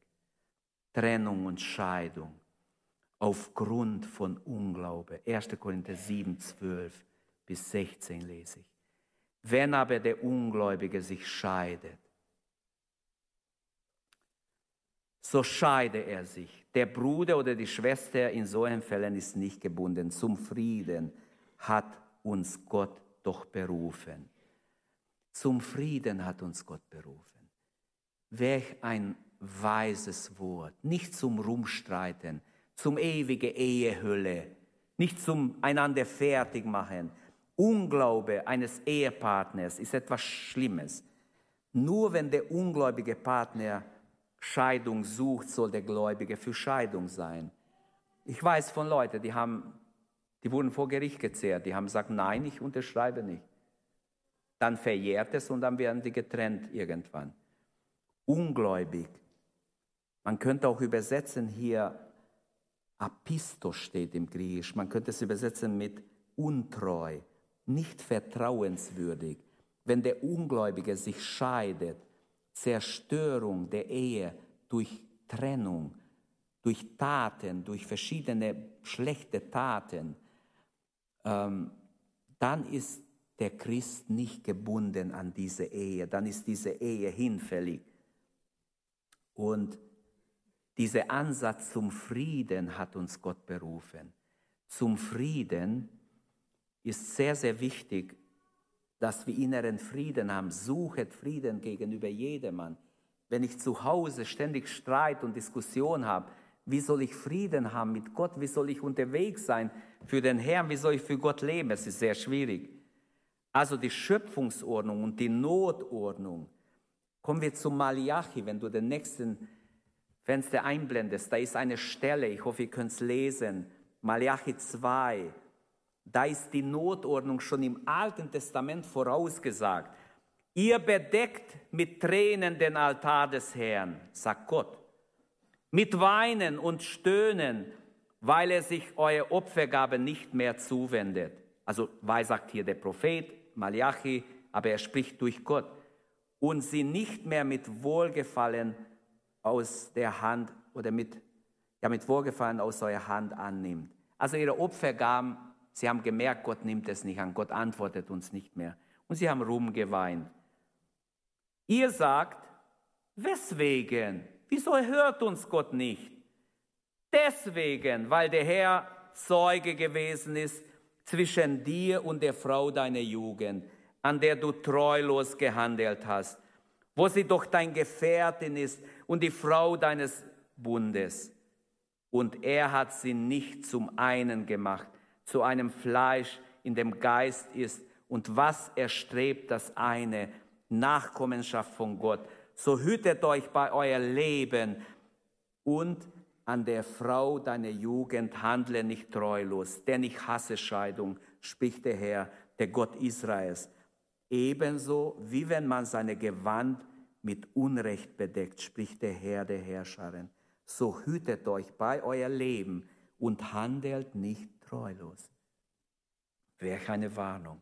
Trennung und Scheidung aufgrund von Unglaube. 1. Korinther 7, 12 bis 16 lese ich. Wenn aber der Ungläubige sich scheidet, so scheide er sich. Der Bruder oder die Schwester in solchen Fällen ist nicht gebunden. Zum Frieden hat uns Gott doch berufen. Zum Frieden hat uns Gott berufen. Welch ein weises Wort. Nicht zum Rumstreiten, zum ewige Ehehülle, nicht zum einander fertig machen. Unglaube eines Ehepartners ist etwas Schlimmes. Nur wenn der ungläubige Partner Scheidung sucht, soll der Gläubige für Scheidung sein. Ich weiß von Leuten, die haben, die wurden vor Gericht gezehrt, die haben gesagt, nein, ich unterschreibe nicht. Dann verjährt es und dann werden die getrennt irgendwann. Ungläubig. Man könnte auch übersetzen hier Apistos steht im Griechisch. Man könnte es übersetzen mit untreu, nicht vertrauenswürdig. Wenn der Ungläubige sich scheidet, Zerstörung der Ehe durch Trennung, durch Taten, durch verschiedene schlechte Taten, ähm, dann ist der Christ nicht gebunden an diese Ehe, dann ist diese Ehe hinfällig. Und dieser Ansatz zum Frieden hat uns Gott berufen. Zum Frieden ist sehr, sehr wichtig, dass wir inneren Frieden haben. Suchet Frieden gegenüber jedermann. Wenn ich zu Hause ständig Streit und Diskussion habe, wie soll ich Frieden haben mit Gott? Wie soll ich unterwegs sein für den Herrn? Wie soll ich für Gott leben? Es ist sehr schwierig. Also die Schöpfungsordnung und die Notordnung. Kommen wir zu Malachi, wenn du den nächsten Fenster einblendest, da ist eine Stelle, ich hoffe, ihr könnt es lesen, Malachi 2. Da ist die Notordnung schon im Alten Testament vorausgesagt. Ihr bedeckt mit Tränen den Altar des Herrn, sagt Gott, mit Weinen und Stöhnen, weil er sich eure Opfergabe nicht mehr zuwendet. Also, weil sagt hier der Prophet Malachi, aber er spricht durch Gott. Und sie nicht mehr mit Wohlgefallen aus der Hand oder mit, ja, mit Wohlgefallen aus eurer Hand annimmt. Also ihre Opfergaben, sie haben gemerkt, Gott nimmt es nicht an, Gott antwortet uns nicht mehr. Und sie haben rumgeweint. Ihr sagt, weswegen? Wieso hört uns Gott nicht? Deswegen, weil der Herr Zeuge gewesen ist zwischen dir und der Frau deiner Jugend, an der du treulos gehandelt hast wo sie doch dein Gefährtin ist und die Frau deines Bundes. Und er hat sie nicht zum einen gemacht, zu einem Fleisch in dem Geist ist. Und was erstrebt das eine? Nachkommenschaft von Gott. So hütet euch bei euer Leben und an der Frau deiner Jugend handle nicht treulos, denn ich hasse Scheidung, spricht der Herr, der Gott Israels. Ebenso wie wenn man seine Gewand mit Unrecht bedeckt, spricht der Herr der Herrscherin. So hütet euch bei euer Leben und handelt nicht treulos. Welch eine Warnung.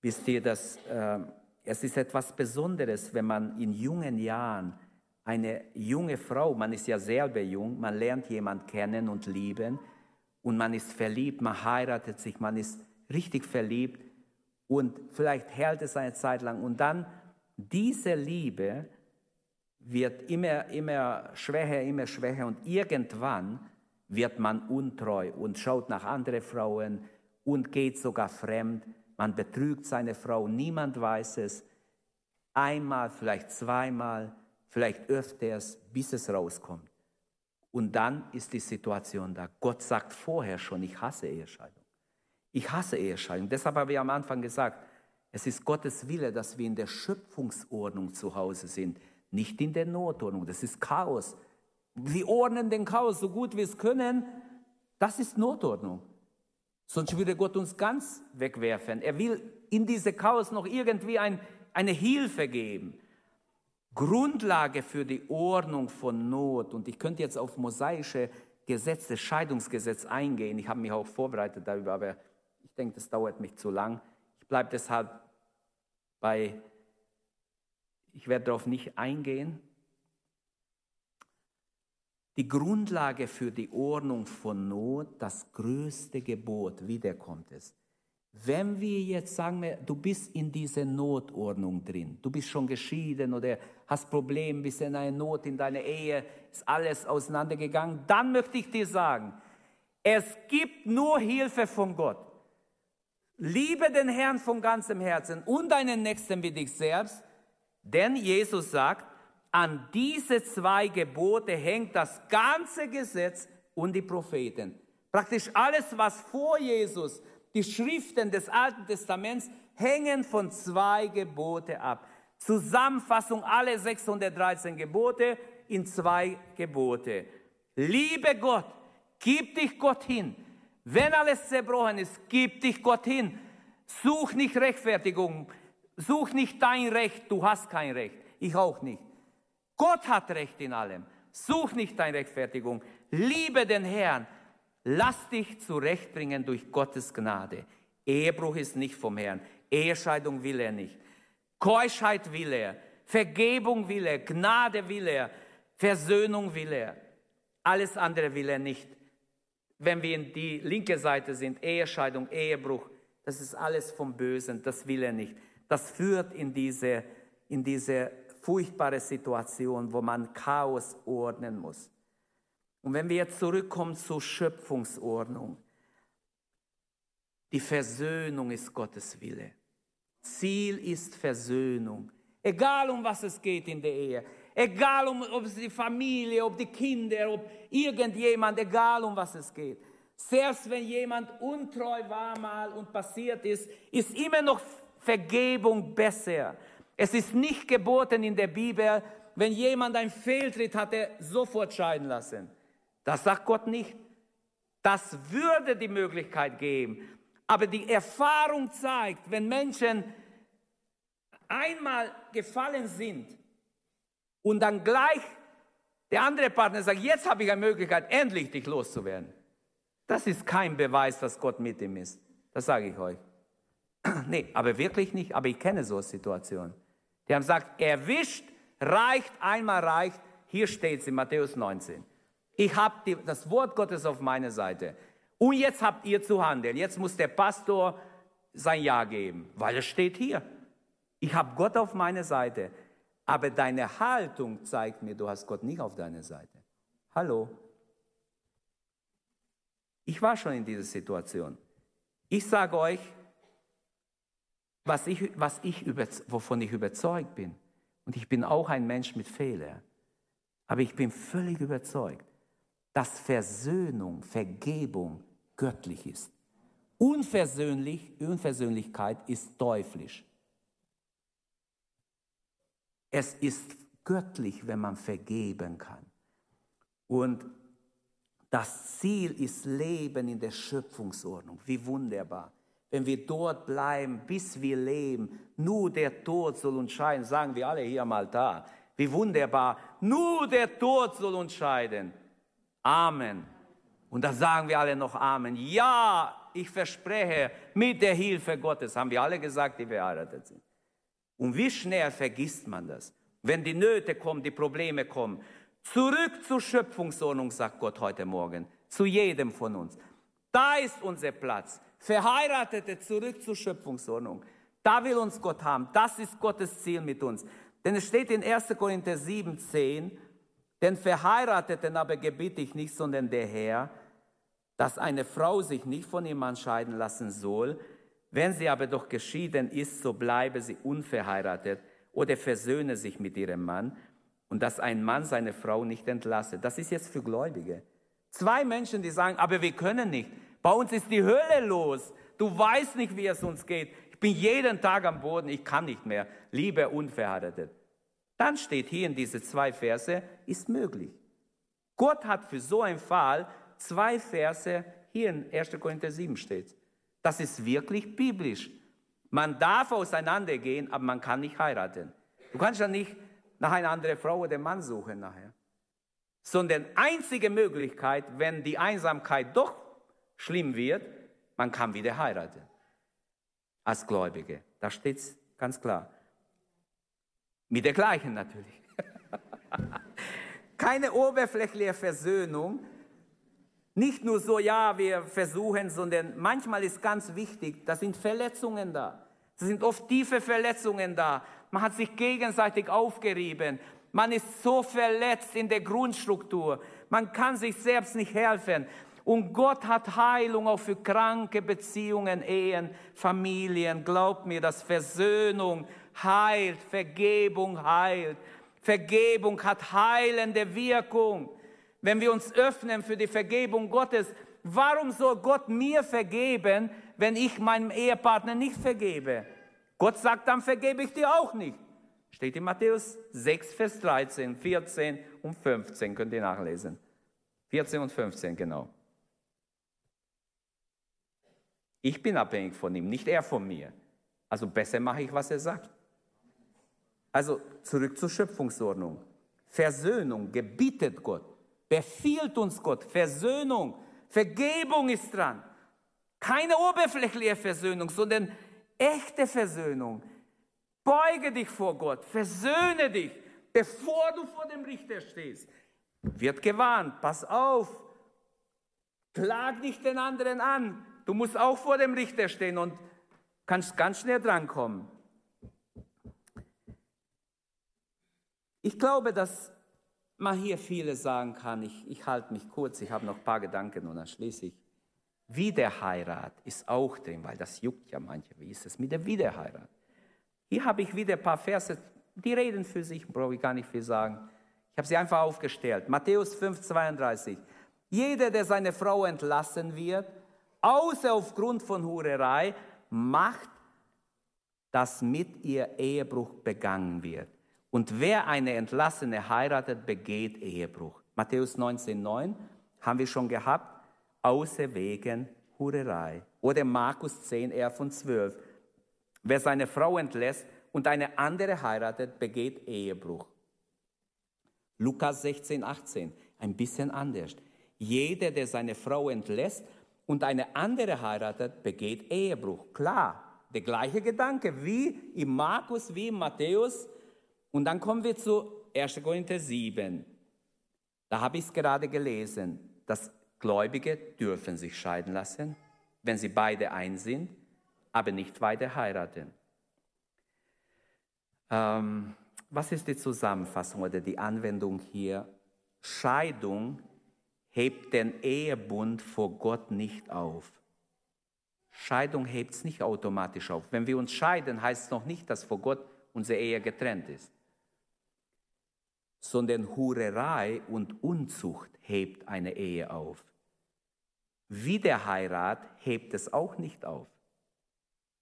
Wisst ihr, dass äh, es ist etwas Besonderes, wenn man in jungen Jahren eine junge Frau, man ist ja selber jung, man lernt jemand kennen und lieben und man ist verliebt, man heiratet sich, man ist richtig verliebt und vielleicht hält es eine Zeit lang und dann diese Liebe wird immer, immer schwächer, immer schwächer und irgendwann wird man untreu und schaut nach anderen Frauen und geht sogar fremd. Man betrügt seine Frau, niemand weiß es. Einmal, vielleicht zweimal, vielleicht öfters, bis es rauskommt. Und dann ist die Situation da. Gott sagt vorher schon, ich hasse Ehescheidung. Ich hasse Ehescheidung. Deshalb habe ich am Anfang gesagt, es ist Gottes Wille, dass wir in der Schöpfungsordnung zu Hause sind, nicht in der Notordnung. Das ist Chaos. Wir ordnen den Chaos so gut wir es können. Das ist Notordnung. Sonst würde Gott uns ganz wegwerfen. Er will in diese Chaos noch irgendwie ein, eine Hilfe geben. Grundlage für die Ordnung von Not. Und ich könnte jetzt auf mosaische Gesetze, Scheidungsgesetz eingehen. Ich habe mich auch vorbereitet darüber, aber ich denke, das dauert mich zu lang. Ich bleibe deshalb bei, ich werde darauf nicht eingehen. Die Grundlage für die Ordnung von Not, das größte Gebot, wieder kommt es. Wenn wir jetzt sagen, du bist in dieser Notordnung drin, du bist schon geschieden oder hast Probleme, bist in einer Not in deiner Ehe, ist alles auseinandergegangen, dann möchte ich dir sagen, es gibt nur Hilfe von Gott. Liebe den Herrn von ganzem Herzen und deinen Nächsten wie dich selbst, denn Jesus sagt, an diese zwei Gebote hängt das ganze Gesetz und die Propheten. Praktisch alles, was vor Jesus die Schriften des Alten Testaments hängen von zwei Gebote ab. Zusammenfassung alle 613 Gebote in zwei Gebote. Liebe Gott, gib dich Gott hin. Wenn alles zerbrochen ist, gib dich Gott hin. Such nicht Rechtfertigung. Such nicht dein Recht. Du hast kein Recht. Ich auch nicht. Gott hat Recht in allem. Such nicht deine Rechtfertigung. Liebe den Herrn. Lass dich zurechtbringen durch Gottes Gnade. Ehebruch ist nicht vom Herrn. Ehescheidung will er nicht. Keuschheit will er. Vergebung will er. Gnade will er. Versöhnung will er. Alles andere will er nicht. Wenn wir in die linke Seite sind, Ehescheidung, Ehebruch, das ist alles vom Bösen, das will er nicht. Das führt in diese, in diese furchtbare Situation, wo man Chaos ordnen muss. Und wenn wir jetzt zurückkommen zur Schöpfungsordnung, die Versöhnung ist Gottes Wille. Ziel ist Versöhnung. Egal um was es geht in der Ehe. Egal um, ob es die Familie, ob die Kinder, ob irgendjemand, egal um was es geht. Selbst wenn jemand untreu war mal und passiert ist, ist immer noch Vergebung besser. Es ist nicht geboten in der Bibel, wenn jemand einen Fehltritt hatte, sofort scheiden lassen. Das sagt Gott nicht. Das würde die Möglichkeit geben. Aber die Erfahrung zeigt, wenn Menschen einmal gefallen sind und dann gleich der andere Partner sagt, jetzt habe ich eine Möglichkeit, endlich dich loszuwerden. Das ist kein Beweis, dass Gott mit ihm ist. Das sage ich euch. Nee, aber wirklich nicht. Aber ich kenne so Situationen. Die haben gesagt, erwischt, reicht, einmal reicht. Hier steht es in Matthäus 19. Ich habe das Wort Gottes auf meiner Seite. Und jetzt habt ihr zu handeln. Jetzt muss der Pastor sein Ja geben, weil es steht hier. Ich habe Gott auf meiner Seite. Aber deine Haltung zeigt mir, du hast Gott nicht auf deiner Seite. Hallo? Ich war schon in dieser Situation. Ich sage euch, was ich, was ich wovon ich überzeugt bin. Und ich bin auch ein Mensch mit Fehlern. Aber ich bin völlig überzeugt, dass Versöhnung, Vergebung göttlich ist. Unversöhnlich, Unversöhnlichkeit ist teuflisch. Es ist göttlich, wenn man vergeben kann. Und das Ziel ist Leben in der Schöpfungsordnung. Wie wunderbar. Wenn wir dort bleiben, bis wir leben, nur der Tod soll uns scheiden, sagen wir alle hier mal da. Wie wunderbar. Nur der Tod soll uns scheiden. Amen. Und da sagen wir alle noch Amen. Ja, ich verspreche, mit der Hilfe Gottes, haben wir alle gesagt, die verheiratet sind. Und wie schnell vergisst man das? Wenn die Nöte kommen, die Probleme kommen. Zurück zur Schöpfungsordnung, sagt Gott heute Morgen, zu jedem von uns. Da ist unser Platz. Verheiratete zurück zur Schöpfungsordnung. Da will uns Gott haben. Das ist Gottes Ziel mit uns. Denn es steht in 1. Korinther 7, 10, den Verheirateten aber gebiete ich nicht, sondern der Herr, dass eine Frau sich nicht von ihm scheiden lassen soll. Wenn sie aber doch geschieden ist, so bleibe sie unverheiratet oder versöhne sich mit ihrem Mann und dass ein Mann seine Frau nicht entlasse. Das ist jetzt für Gläubige. Zwei Menschen, die sagen, aber wir können nicht. Bei uns ist die Hölle los. Du weißt nicht, wie es uns geht. Ich bin jeden Tag am Boden, ich kann nicht mehr. Liebe unverheiratet. Dann steht hier in diese zwei Verse, ist möglich. Gott hat für so einen Fall zwei Verse, hier in 1. Korinther 7 steht. Das ist wirklich biblisch. Man darf auseinandergehen, aber man kann nicht heiraten. Du kannst ja nicht nach einer anderen Frau oder Mann suchen nachher. Sondern einzige Möglichkeit, wenn die Einsamkeit doch schlimm wird, man kann wieder heiraten. Als Gläubige. Da steht es ganz klar. Mit der gleichen natürlich. Keine oberflächliche Versöhnung. Nicht nur so, ja, wir versuchen, sondern manchmal ist ganz wichtig, da sind Verletzungen da. Da sind oft tiefe Verletzungen da. Man hat sich gegenseitig aufgerieben. Man ist so verletzt in der Grundstruktur. Man kann sich selbst nicht helfen. Und Gott hat Heilung auch für kranke Beziehungen, Ehen, Familien. Glaubt mir, dass Versöhnung heilt, Vergebung heilt. Vergebung hat heilende Wirkung. Wenn wir uns öffnen für die Vergebung Gottes, warum soll Gott mir vergeben, wenn ich meinem Ehepartner nicht vergebe? Gott sagt, dann vergebe ich dir auch nicht. Steht in Matthäus 6, Vers 13, 14 und 15, könnt ihr nachlesen. 14 und 15, genau. Ich bin abhängig von ihm, nicht er von mir. Also besser mache ich, was er sagt. Also zurück zur Schöpfungsordnung. Versöhnung gebietet Gott, befiehlt uns Gott. Versöhnung, Vergebung ist dran. Keine oberflächliche Versöhnung, sondern echte Versöhnung. Beuge dich vor Gott, versöhne dich, bevor du vor dem Richter stehst. Wird gewarnt, pass auf, klag nicht den anderen an. Du musst auch vor dem Richter stehen und kannst ganz schnell drankommen. Ich glaube, dass man hier vieles sagen kann. Ich, ich halte mich kurz, ich habe noch ein paar Gedanken und dann schließe ich. Wiederheirat ist auch drin, weil das juckt ja manche. Wie ist es mit der Wiederheirat? Hier habe ich wieder ein paar Verse, die reden für sich, brauche ich gar nicht viel sagen. Ich habe sie einfach aufgestellt. Matthäus 5, 32. Jeder, der seine Frau entlassen wird, außer aufgrund von Hurerei, macht, dass mit ihr Ehebruch begangen wird. Und wer eine Entlassene heiratet, begeht Ehebruch. Matthäus 19,9 haben wir schon gehabt, außer wegen Hurerei. Oder Markus 10, 11 und 12. Wer seine Frau entlässt und eine andere heiratet, begeht Ehebruch. Lukas 16, 18, ein bisschen anders. Jeder, der seine Frau entlässt und eine andere heiratet, begeht Ehebruch. Klar, der gleiche Gedanke wie im Markus, wie im Matthäus und dann kommen wir zu 1. Korinther 7. Da habe ich es gerade gelesen, dass Gläubige dürfen sich scheiden lassen, wenn sie beide ein sind, aber nicht weiter heiraten. Ähm, was ist die Zusammenfassung oder die Anwendung hier? Scheidung hebt den Ehebund vor Gott nicht auf. Scheidung hebt es nicht automatisch auf. Wenn wir uns scheiden, heißt es noch nicht, dass vor Gott unsere Ehe getrennt ist sondern Hurerei und Unzucht hebt eine Ehe auf. Wiederheirat hebt es auch nicht auf.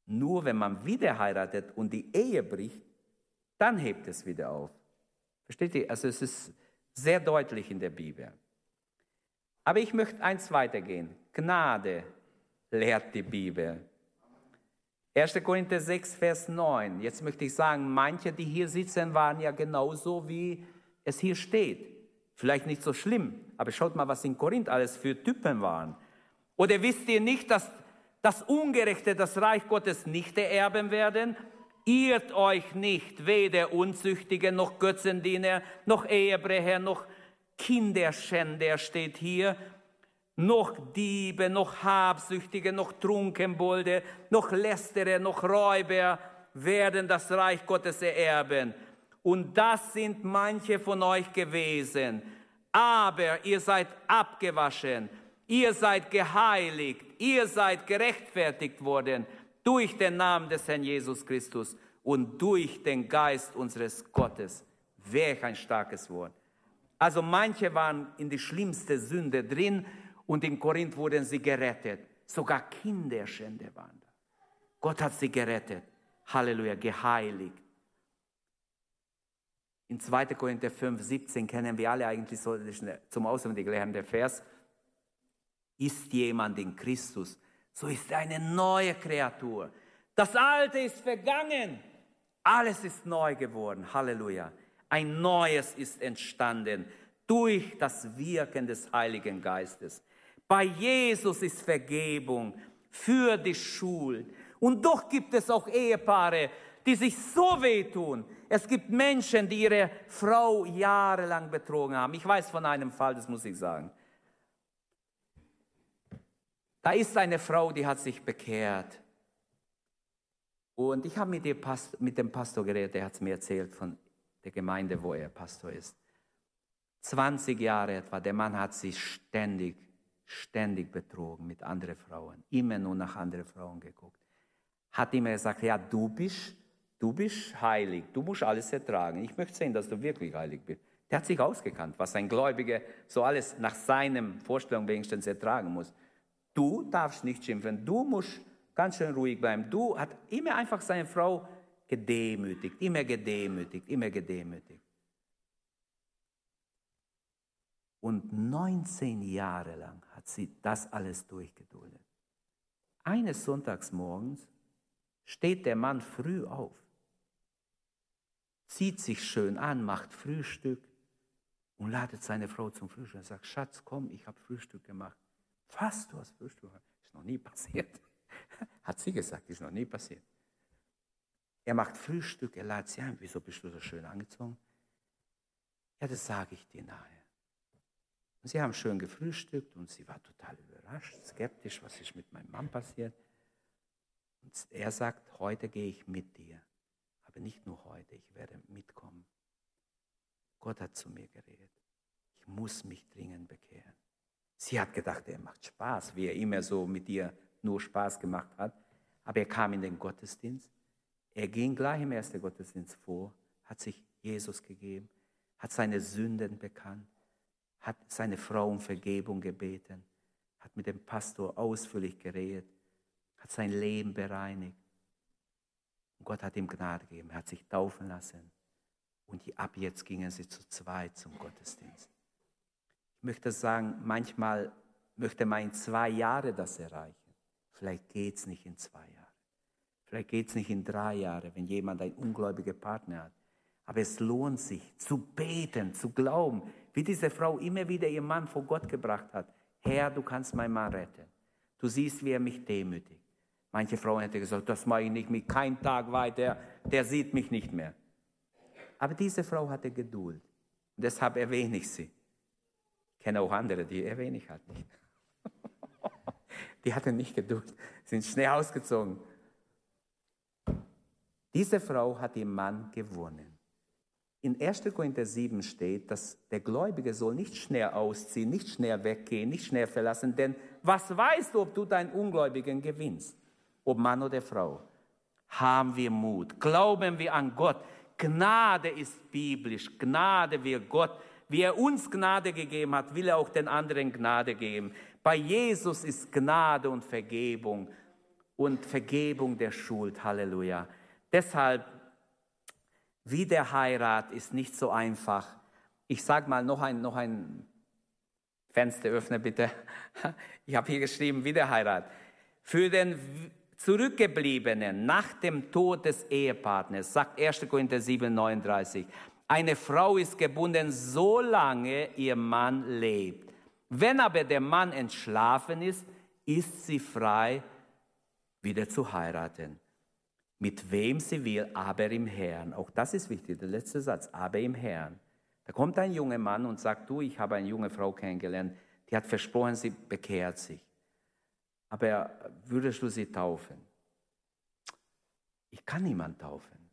Nur wenn man wieder heiratet und die Ehe bricht, dann hebt es wieder auf. Versteht ihr? Also es ist sehr deutlich in der Bibel. Aber ich möchte eins weitergehen. Gnade lehrt die Bibel. 1. Korinther 6, Vers 9. Jetzt möchte ich sagen, manche, die hier sitzen, waren ja genauso wie es hier steht. Vielleicht nicht so schlimm, aber schaut mal, was in Korinth alles für Typen waren. Oder wisst ihr nicht, dass das Ungerechte das Reich Gottes nicht ererben werden? Irrt euch nicht, weder Unzüchtige noch Götzendiener, noch Ehebrecher, noch Kinderschänder steht hier, noch Diebe, noch Habsüchtige, noch Trunkenbolde, noch Lästerer, noch Räuber werden das Reich Gottes ererben. Und das sind manche von euch gewesen. Aber ihr seid abgewaschen, ihr seid geheiligt, ihr seid gerechtfertigt worden durch den Namen des Herrn Jesus Christus und durch den Geist unseres Gottes. Welch ein starkes Wort. Also manche waren in die schlimmste Sünde drin und in Korinth wurden sie gerettet. Sogar Kinderschänder waren da. Gott hat sie gerettet. Halleluja, geheiligt. In 2. Korinther 5, 17 kennen wir alle eigentlich so zum Auswendig lernen der Vers. Ist jemand in Christus, so ist er eine neue Kreatur. Das Alte ist vergangen. Alles ist neu geworden. Halleluja. Ein Neues ist entstanden durch das Wirken des Heiligen Geistes. Bei Jesus ist Vergebung für die Schuld. Und doch gibt es auch Ehepaare, die sich so wehtun. Es gibt Menschen, die ihre Frau jahrelang betrogen haben. Ich weiß von einem Fall, das muss ich sagen. Da ist eine Frau, die hat sich bekehrt. Und ich habe mit, mit, dem Pastor geredet, der hat es mir erzählt von der Gemeinde, wo er Pastor ist. 20 Jahre etwa, der Mann hat sich ständig, ständig betrogen mit anderen Frauen, immer nur nach anderen Frauen geguckt. Hat immer gesagt, ja, du bist Du bist heilig, du musst alles ertragen. Ich möchte sehen, dass du wirklich heilig bist. Der hat sich ausgekannt, was ein Gläubiger so alles nach seinem Vorstellung wenigstens ertragen muss. Du darfst nicht schimpfen, du musst ganz schön ruhig bleiben. Du hat immer einfach seine Frau gedemütigt, immer gedemütigt, immer gedemütigt. Und 19 Jahre lang hat sie das alles durchgeduldet. Eines Sonntagsmorgens steht der Mann früh auf zieht sich schön an, macht Frühstück und ladet seine Frau zum Frühstück und sagt, Schatz, komm, ich habe Frühstück gemacht. Was, du hast Frühstück gemacht? Ist noch nie passiert. Hat sie gesagt, ist noch nie passiert. Er macht Frühstück, er lädt sie ein. Wieso bist du so schön angezogen? Ja, das sage ich dir nachher. Und sie haben schön gefrühstückt und sie war total überrascht, skeptisch, was ist mit meinem Mann passiert. Und er sagt, heute gehe ich mit dir. Aber nicht nur heute, ich werde mitkommen. Gott hat zu mir geredet. Ich muss mich dringend bekehren. Sie hat gedacht, er macht Spaß, wie er immer so mit ihr nur Spaß gemacht hat. Aber er kam in den Gottesdienst. Er ging gleich im ersten Gottesdienst vor, hat sich Jesus gegeben, hat seine Sünden bekannt, hat seine Frau um Vergebung gebeten, hat mit dem Pastor ausführlich geredet, hat sein Leben bereinigt. Und Gott hat ihm Gnade gegeben. Er hat sich taufen lassen. Und ab jetzt gingen sie zu zweit zum Gottesdienst. Ich möchte sagen, manchmal möchte man in zwei Jahren das erreichen. Vielleicht geht es nicht in zwei Jahren. Vielleicht geht es nicht in drei Jahren, wenn jemand einen ungläubigen Partner hat. Aber es lohnt sich zu beten, zu glauben, wie diese Frau immer wieder ihren Mann vor Gott gebracht hat. Herr, du kannst meinen Mann retten. Du siehst, wie er mich demütigt. Manche Frauen hätten gesagt, das mache ich nicht mit keinem Tag weiter, der sieht mich nicht mehr. Aber diese Frau hatte Geduld. Und deshalb erwähne ich sie. Ich kenne auch andere, die erwähne ich halt nicht. die hatten nicht Geduld, sind schnell ausgezogen. Diese Frau hat den Mann gewonnen. In 1. Korinther 7 steht, dass der Gläubige soll nicht schnell ausziehen, nicht schnell weggehen, nicht schnell verlassen, denn was weißt du, ob du deinen Ungläubigen gewinnst? Ob Mann oder Frau, haben wir Mut, glauben wir an Gott. Gnade ist biblisch, Gnade will Gott. Wie er uns Gnade gegeben hat, will er auch den anderen Gnade geben. Bei Jesus ist Gnade und Vergebung und Vergebung der Schuld. Halleluja. Deshalb, wie der Heirat ist nicht so einfach. Ich sage mal noch ein, noch ein Fenster öffne bitte. Ich habe hier geschrieben, wie der Heirat. Für den Zurückgebliebenen nach dem Tod des Ehepartners, sagt 1. Korinther 7, 39, eine Frau ist gebunden, solange ihr Mann lebt. Wenn aber der Mann entschlafen ist, ist sie frei, wieder zu heiraten. Mit wem sie will, aber im Herrn. Auch das ist wichtig, der letzte Satz, aber im Herrn. Da kommt ein junger Mann und sagt, du, ich habe eine junge Frau kennengelernt, Die hat versprochen, sie bekehrt sich. Aber würdest du sie taufen? Ich kann niemand taufen.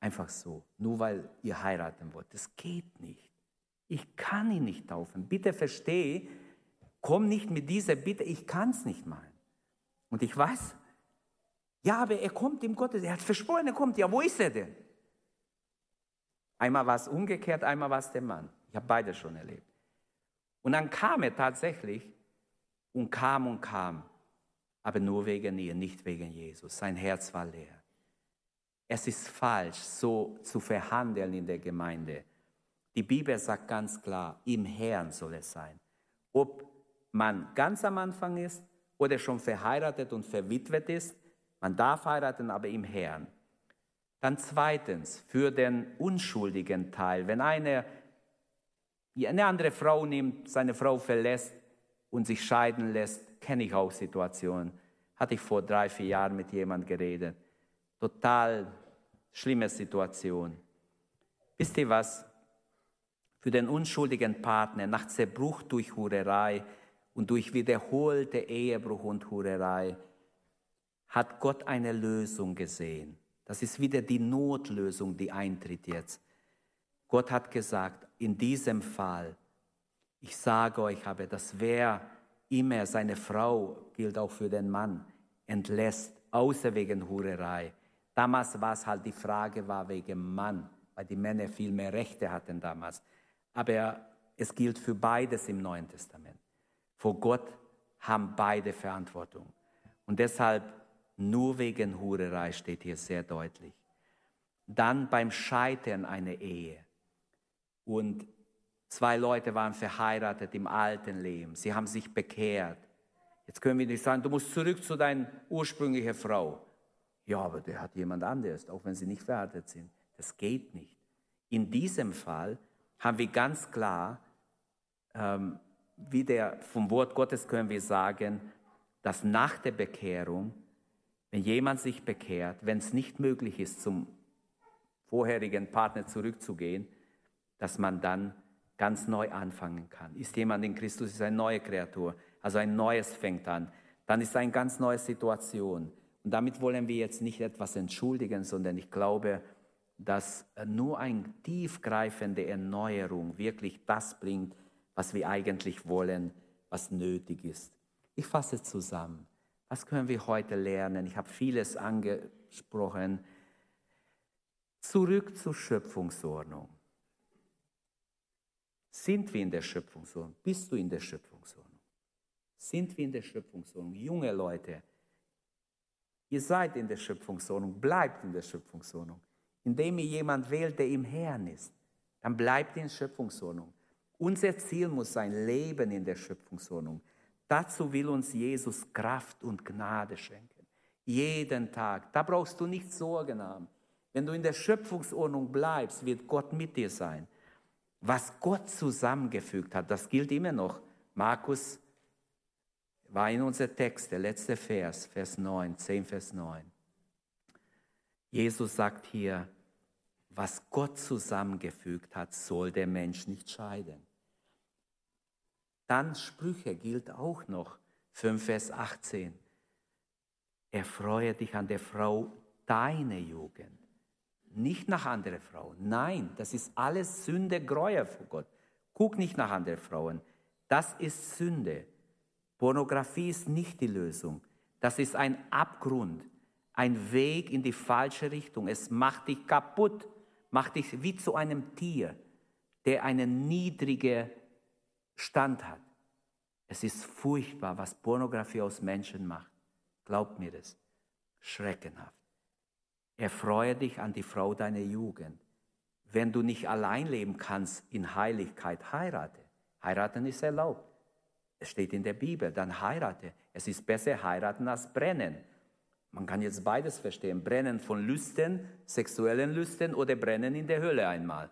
Einfach so, nur weil ihr heiraten wollt. Das geht nicht. Ich kann ihn nicht taufen. Bitte verstehe, komm nicht mit dieser Bitte, ich kann es nicht machen. Und ich weiß, ja, aber er kommt im Gottes, er hat versprochen, er kommt. Ja, wo ist er denn? Einmal war es umgekehrt, einmal war es der Mann. Ich habe beides schon erlebt. Und dann kam er tatsächlich und kam und kam, aber nur wegen ihr, nicht wegen Jesus. Sein Herz war leer. Es ist falsch, so zu verhandeln in der Gemeinde. Die Bibel sagt ganz klar, im Herrn soll es sein. Ob man ganz am Anfang ist oder schon verheiratet und verwitwet ist, man darf heiraten, aber im Herrn. Dann zweitens, für den unschuldigen Teil, wenn eine, eine andere Frau nimmt, seine Frau verlässt und sich scheiden lässt, kenne ich auch Situationen. Hatte ich vor drei, vier Jahren mit jemandem geredet. Total schlimme Situation. Wisst ihr was? Für den unschuldigen Partner nach Zerbruch durch Hurerei und durch wiederholte Ehebruch und Hurerei hat Gott eine Lösung gesehen. Das ist wieder die Notlösung, die eintritt jetzt. Gott hat gesagt, in diesem Fall, ich sage euch aber, dass wer immer seine Frau, gilt auch für den Mann, entlässt, außer wegen Hurerei. Damals war es halt die Frage, war wegen Mann, weil die Männer viel mehr Rechte hatten damals. Aber es gilt für beides im Neuen Testament. Vor Gott haben beide Verantwortung. Und deshalb nur wegen Hurerei steht hier sehr deutlich. Dann beim Scheitern einer Ehe. Und zwei Leute waren verheiratet im alten Leben. Sie haben sich bekehrt. Jetzt können wir nicht sagen, du musst zurück zu deiner ursprünglichen Frau. Ja, aber der hat jemand anderes, auch wenn sie nicht verheiratet sind. Das geht nicht. In diesem Fall haben wir ganz klar, ähm, wie der, vom Wort Gottes können wir sagen, dass nach der Bekehrung wenn jemand sich bekehrt, wenn es nicht möglich ist, zum vorherigen Partner zurückzugehen, dass man dann ganz neu anfangen kann. Ist jemand in Christus, ist eine neue Kreatur, also ein Neues fängt an, dann ist eine ganz neue Situation. Und damit wollen wir jetzt nicht etwas entschuldigen, sondern ich glaube, dass nur eine tiefgreifende Erneuerung wirklich das bringt, was wir eigentlich wollen, was nötig ist. Ich fasse zusammen. Was können wir heute lernen? Ich habe vieles angesprochen. Zurück zur Schöpfungsordnung. Sind wir in der Schöpfungsordnung? Bist du in der Schöpfungsordnung? Sind wir in der Schöpfungsordnung? Junge Leute, ihr seid in der Schöpfungsordnung, bleibt in der Schöpfungsordnung. Indem ihr jemand wählt, der im Herrn ist, dann bleibt in Schöpfungsordnung. Unser Ziel muss sein Leben in der Schöpfungsordnung. Dazu will uns Jesus Kraft und Gnade schenken. Jeden Tag. Da brauchst du nicht Sorgen haben. Wenn du in der Schöpfungsordnung bleibst, wird Gott mit dir sein. Was Gott zusammengefügt hat, das gilt immer noch. Markus war in unser Text, der letzte Vers, Vers 9, 10, Vers 9. Jesus sagt hier, was Gott zusammengefügt hat, soll der Mensch nicht scheiden. Dann Sprüche gilt auch noch, 5 Vers 18. Erfreue dich an der Frau deiner Jugend, nicht nach anderen Frauen. Nein, das ist alles Sünde, Gräuel vor Gott. Guck nicht nach anderen Frauen. Das ist Sünde. Pornografie ist nicht die Lösung. Das ist ein Abgrund, ein Weg in die falsche Richtung. Es macht dich kaputt, macht dich wie zu einem Tier, der eine niedrige Stand hat. Es ist furchtbar, was Pornografie aus Menschen macht. Glaub mir das. Schreckenhaft. Erfreue dich an die Frau deiner Jugend. Wenn du nicht allein leben kannst in Heiligkeit, heirate. Heiraten ist erlaubt. Es steht in der Bibel, dann heirate. Es ist besser heiraten als brennen. Man kann jetzt beides verstehen. Brennen von Lüsten, sexuellen Lüsten oder brennen in der Hölle einmal.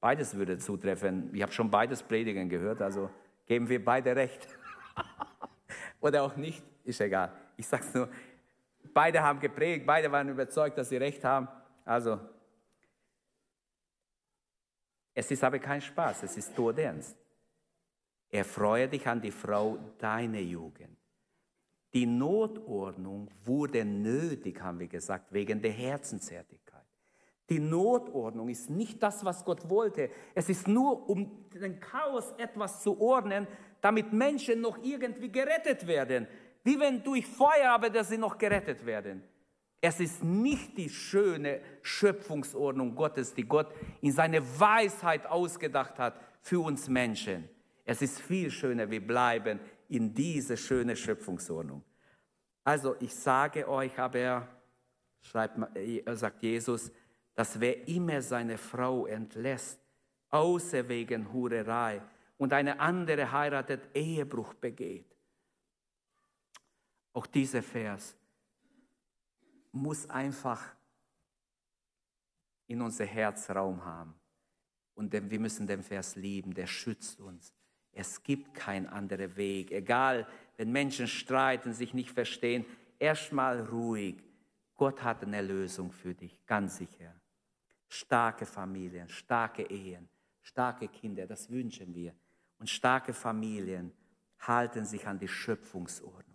Beides würde zutreffen. Ich habe schon beides predigen gehört, also geben wir beide recht. Oder auch nicht, ist egal. Ich sage es nur, beide haben gepredigt, beide waren überzeugt, dass sie recht haben. Also, es ist aber kein Spaß, es ist todernst. Erfreue dich an die Frau deiner Jugend. Die Notordnung wurde nötig, haben wir gesagt, wegen der Herzenshärtigkeit. Die Notordnung ist nicht das, was Gott wollte. Es ist nur, um den Chaos etwas zu ordnen, damit Menschen noch irgendwie gerettet werden. Wie wenn durch Feuer, aber dass sie noch gerettet werden. Es ist nicht die schöne Schöpfungsordnung Gottes, die Gott in seine Weisheit ausgedacht hat für uns Menschen. Es ist viel schöner, wir bleiben in diese schöne Schöpfungsordnung. Also ich sage euch aber, schreibt, sagt Jesus, dass wer immer seine Frau entlässt, außer wegen Hurerei und eine andere heiratet, Ehebruch begeht. Auch dieser Vers muss einfach in unser Herz Raum haben. Und wir müssen den Vers lieben, der schützt uns. Es gibt keinen anderen Weg. Egal, wenn Menschen streiten, sich nicht verstehen, erstmal ruhig. Gott hat eine Lösung für dich, ganz sicher. Starke Familien, starke Ehen, starke Kinder, das wünschen wir. Und starke Familien halten sich an die Schöpfungsordnung.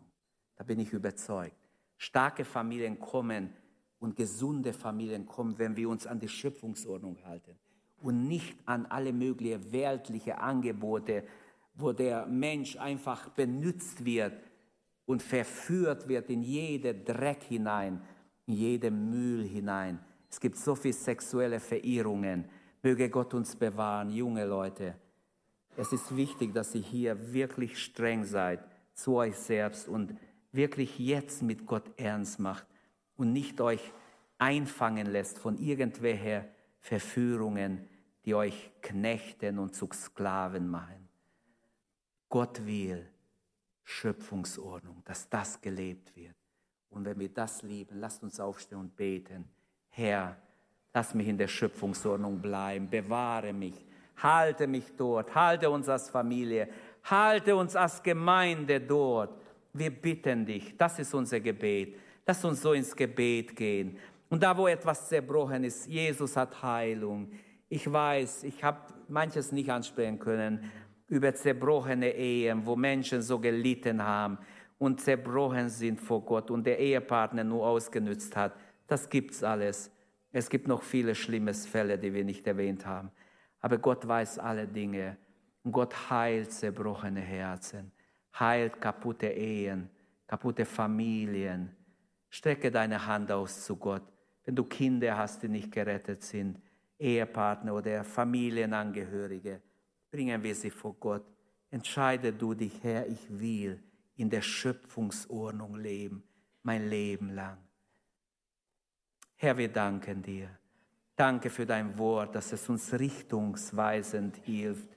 Bin ich überzeugt. Starke Familien kommen und gesunde Familien kommen, wenn wir uns an die Schöpfungsordnung halten und nicht an alle möglichen weltlichen Angebote, wo der Mensch einfach benutzt wird und verführt wird in jede Dreck hinein, in jede Müll hinein. Es gibt so viele sexuelle Verirrungen. Möge Gott uns bewahren, junge Leute. Es ist wichtig, dass ihr hier wirklich streng seid zu euch selbst und wirklich jetzt mit Gott ernst macht und nicht euch einfangen lässt von irgendwelchen Verführungen, die euch knechten und zu Sklaven machen. Gott will Schöpfungsordnung, dass das gelebt wird. Und wenn wir das lieben, lasst uns aufstehen und beten. Herr, lass mich in der Schöpfungsordnung bleiben, bewahre mich, halte mich dort, halte uns als Familie, halte uns als Gemeinde dort wir bitten dich, das ist unser Gebet. Lass uns so ins Gebet gehen. Und da, wo etwas zerbrochen ist, Jesus hat Heilung. Ich weiß, ich habe manches nicht ansprechen können über zerbrochene Ehen, wo Menschen so gelitten haben und zerbrochen sind vor Gott und der Ehepartner nur ausgenützt hat. Das gibt's alles. Es gibt noch viele schlimme Fälle, die wir nicht erwähnt haben. Aber Gott weiß alle Dinge. Und Gott heilt zerbrochene Herzen heilt kaputte Ehen, kaputte Familien. Strecke deine Hand aus zu Gott. Wenn du Kinder hast, die nicht gerettet sind, Ehepartner oder Familienangehörige, bringen wir sie vor Gott. Entscheide du dich, Herr, ich will in der Schöpfungsordnung leben, mein Leben lang. Herr, wir danken dir. Danke für dein Wort, dass es uns richtungsweisend hilft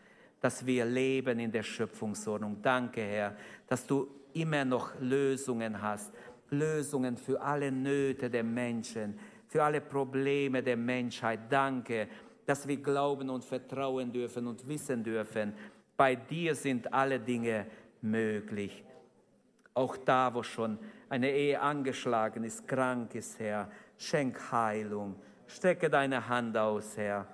dass wir leben in der Schöpfungsordnung. Danke, Herr, dass du immer noch Lösungen hast. Lösungen für alle Nöte der Menschen, für alle Probleme der Menschheit. Danke, dass wir glauben und vertrauen dürfen und wissen dürfen, bei dir sind alle Dinge möglich. Auch da, wo schon eine Ehe angeschlagen ist, krank ist, Herr, schenk Heilung. Strecke deine Hand aus, Herr.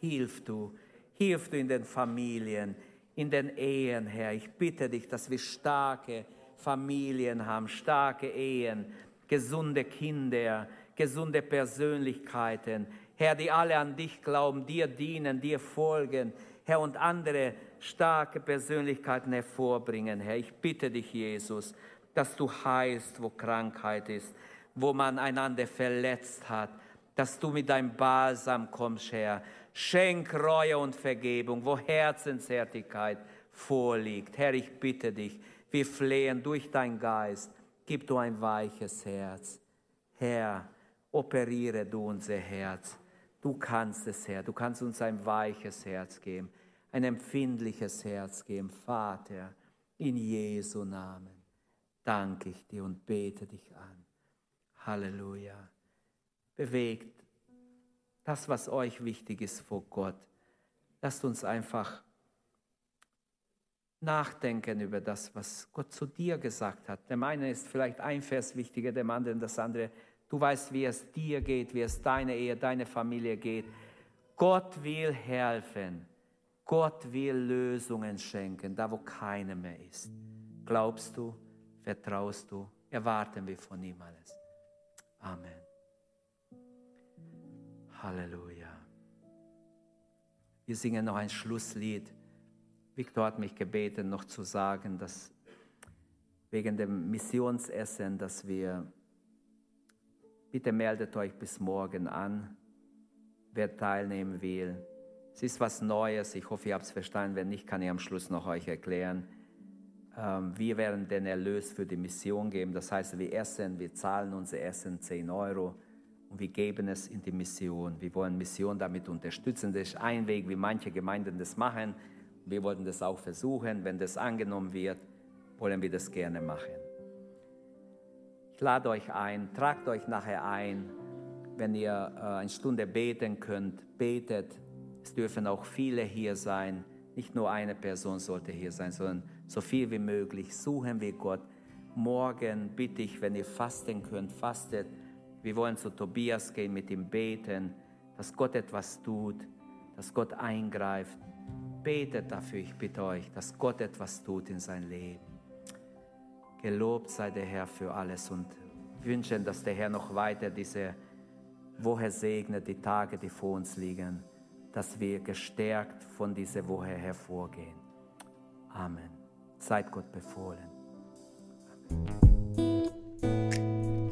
Hilf du. Hilf du in den Familien, in den Ehen, Herr. Ich bitte dich, dass wir starke Familien haben, starke Ehen, gesunde Kinder, gesunde Persönlichkeiten. Herr, die alle an dich glauben, dir dienen, dir folgen. Herr, und andere starke Persönlichkeiten hervorbringen. Herr, ich bitte dich, Jesus, dass du heilst, wo Krankheit ist, wo man einander verletzt hat, dass du mit deinem Balsam kommst, Herr, Schenk Reue und Vergebung, wo Herzenshärtigkeit vorliegt. Herr, ich bitte dich, wir flehen durch dein Geist. Gib du ein weiches Herz. Herr, operiere du unser Herz. Du kannst es, Herr. Du kannst uns ein weiches Herz geben, ein empfindliches Herz geben. Vater, in Jesu Namen danke ich dir und bete dich an. Halleluja. Bewegt das, was euch wichtig ist vor Gott. Lasst uns einfach nachdenken über das, was Gott zu dir gesagt hat. Dem einen ist vielleicht ein Vers wichtiger, dem anderen das andere. Du weißt, wie es dir geht, wie es deine Ehe, deine Familie geht. Gott will helfen. Gott will Lösungen schenken, da wo keiner mehr ist. Glaubst du, vertraust du, erwarten wir von ihm alles. Amen. Halleluja. Wir singen noch ein Schlusslied. Victor hat mich gebeten, noch zu sagen, dass wegen dem Missionsessen, dass wir, bitte meldet euch bis morgen an, wer teilnehmen will. Es ist was Neues, ich hoffe, ihr habt es verstanden. Wenn nicht, kann ich am Schluss noch euch erklären. Ähm, wir werden den Erlös für die Mission geben. Das heißt, wir essen, wir zahlen unser Essen 10 Euro und wir geben es in die Mission. Wir wollen Mission damit unterstützen. Das ist ein Weg, wie manche Gemeinden das machen. Wir wollten das auch versuchen. Wenn das angenommen wird, wollen wir das gerne machen. Ich lade euch ein, tragt euch nachher ein, wenn ihr äh, eine Stunde beten könnt, betet. Es dürfen auch viele hier sein. Nicht nur eine Person sollte hier sein, sondern so viel wie möglich. Suchen wir Gott. Morgen bitte ich, wenn ihr fasten könnt, fastet. Wir wollen zu Tobias gehen, mit ihm beten, dass Gott etwas tut, dass Gott eingreift. Betet dafür, ich bitte euch, dass Gott etwas tut in sein Leben. Gelobt sei der Herr für alles und wünschen, dass der Herr noch weiter diese Woche segnet, die Tage, die vor uns liegen, dass wir gestärkt von dieser Woche hervorgehen. Amen. Seid Gott befohlen.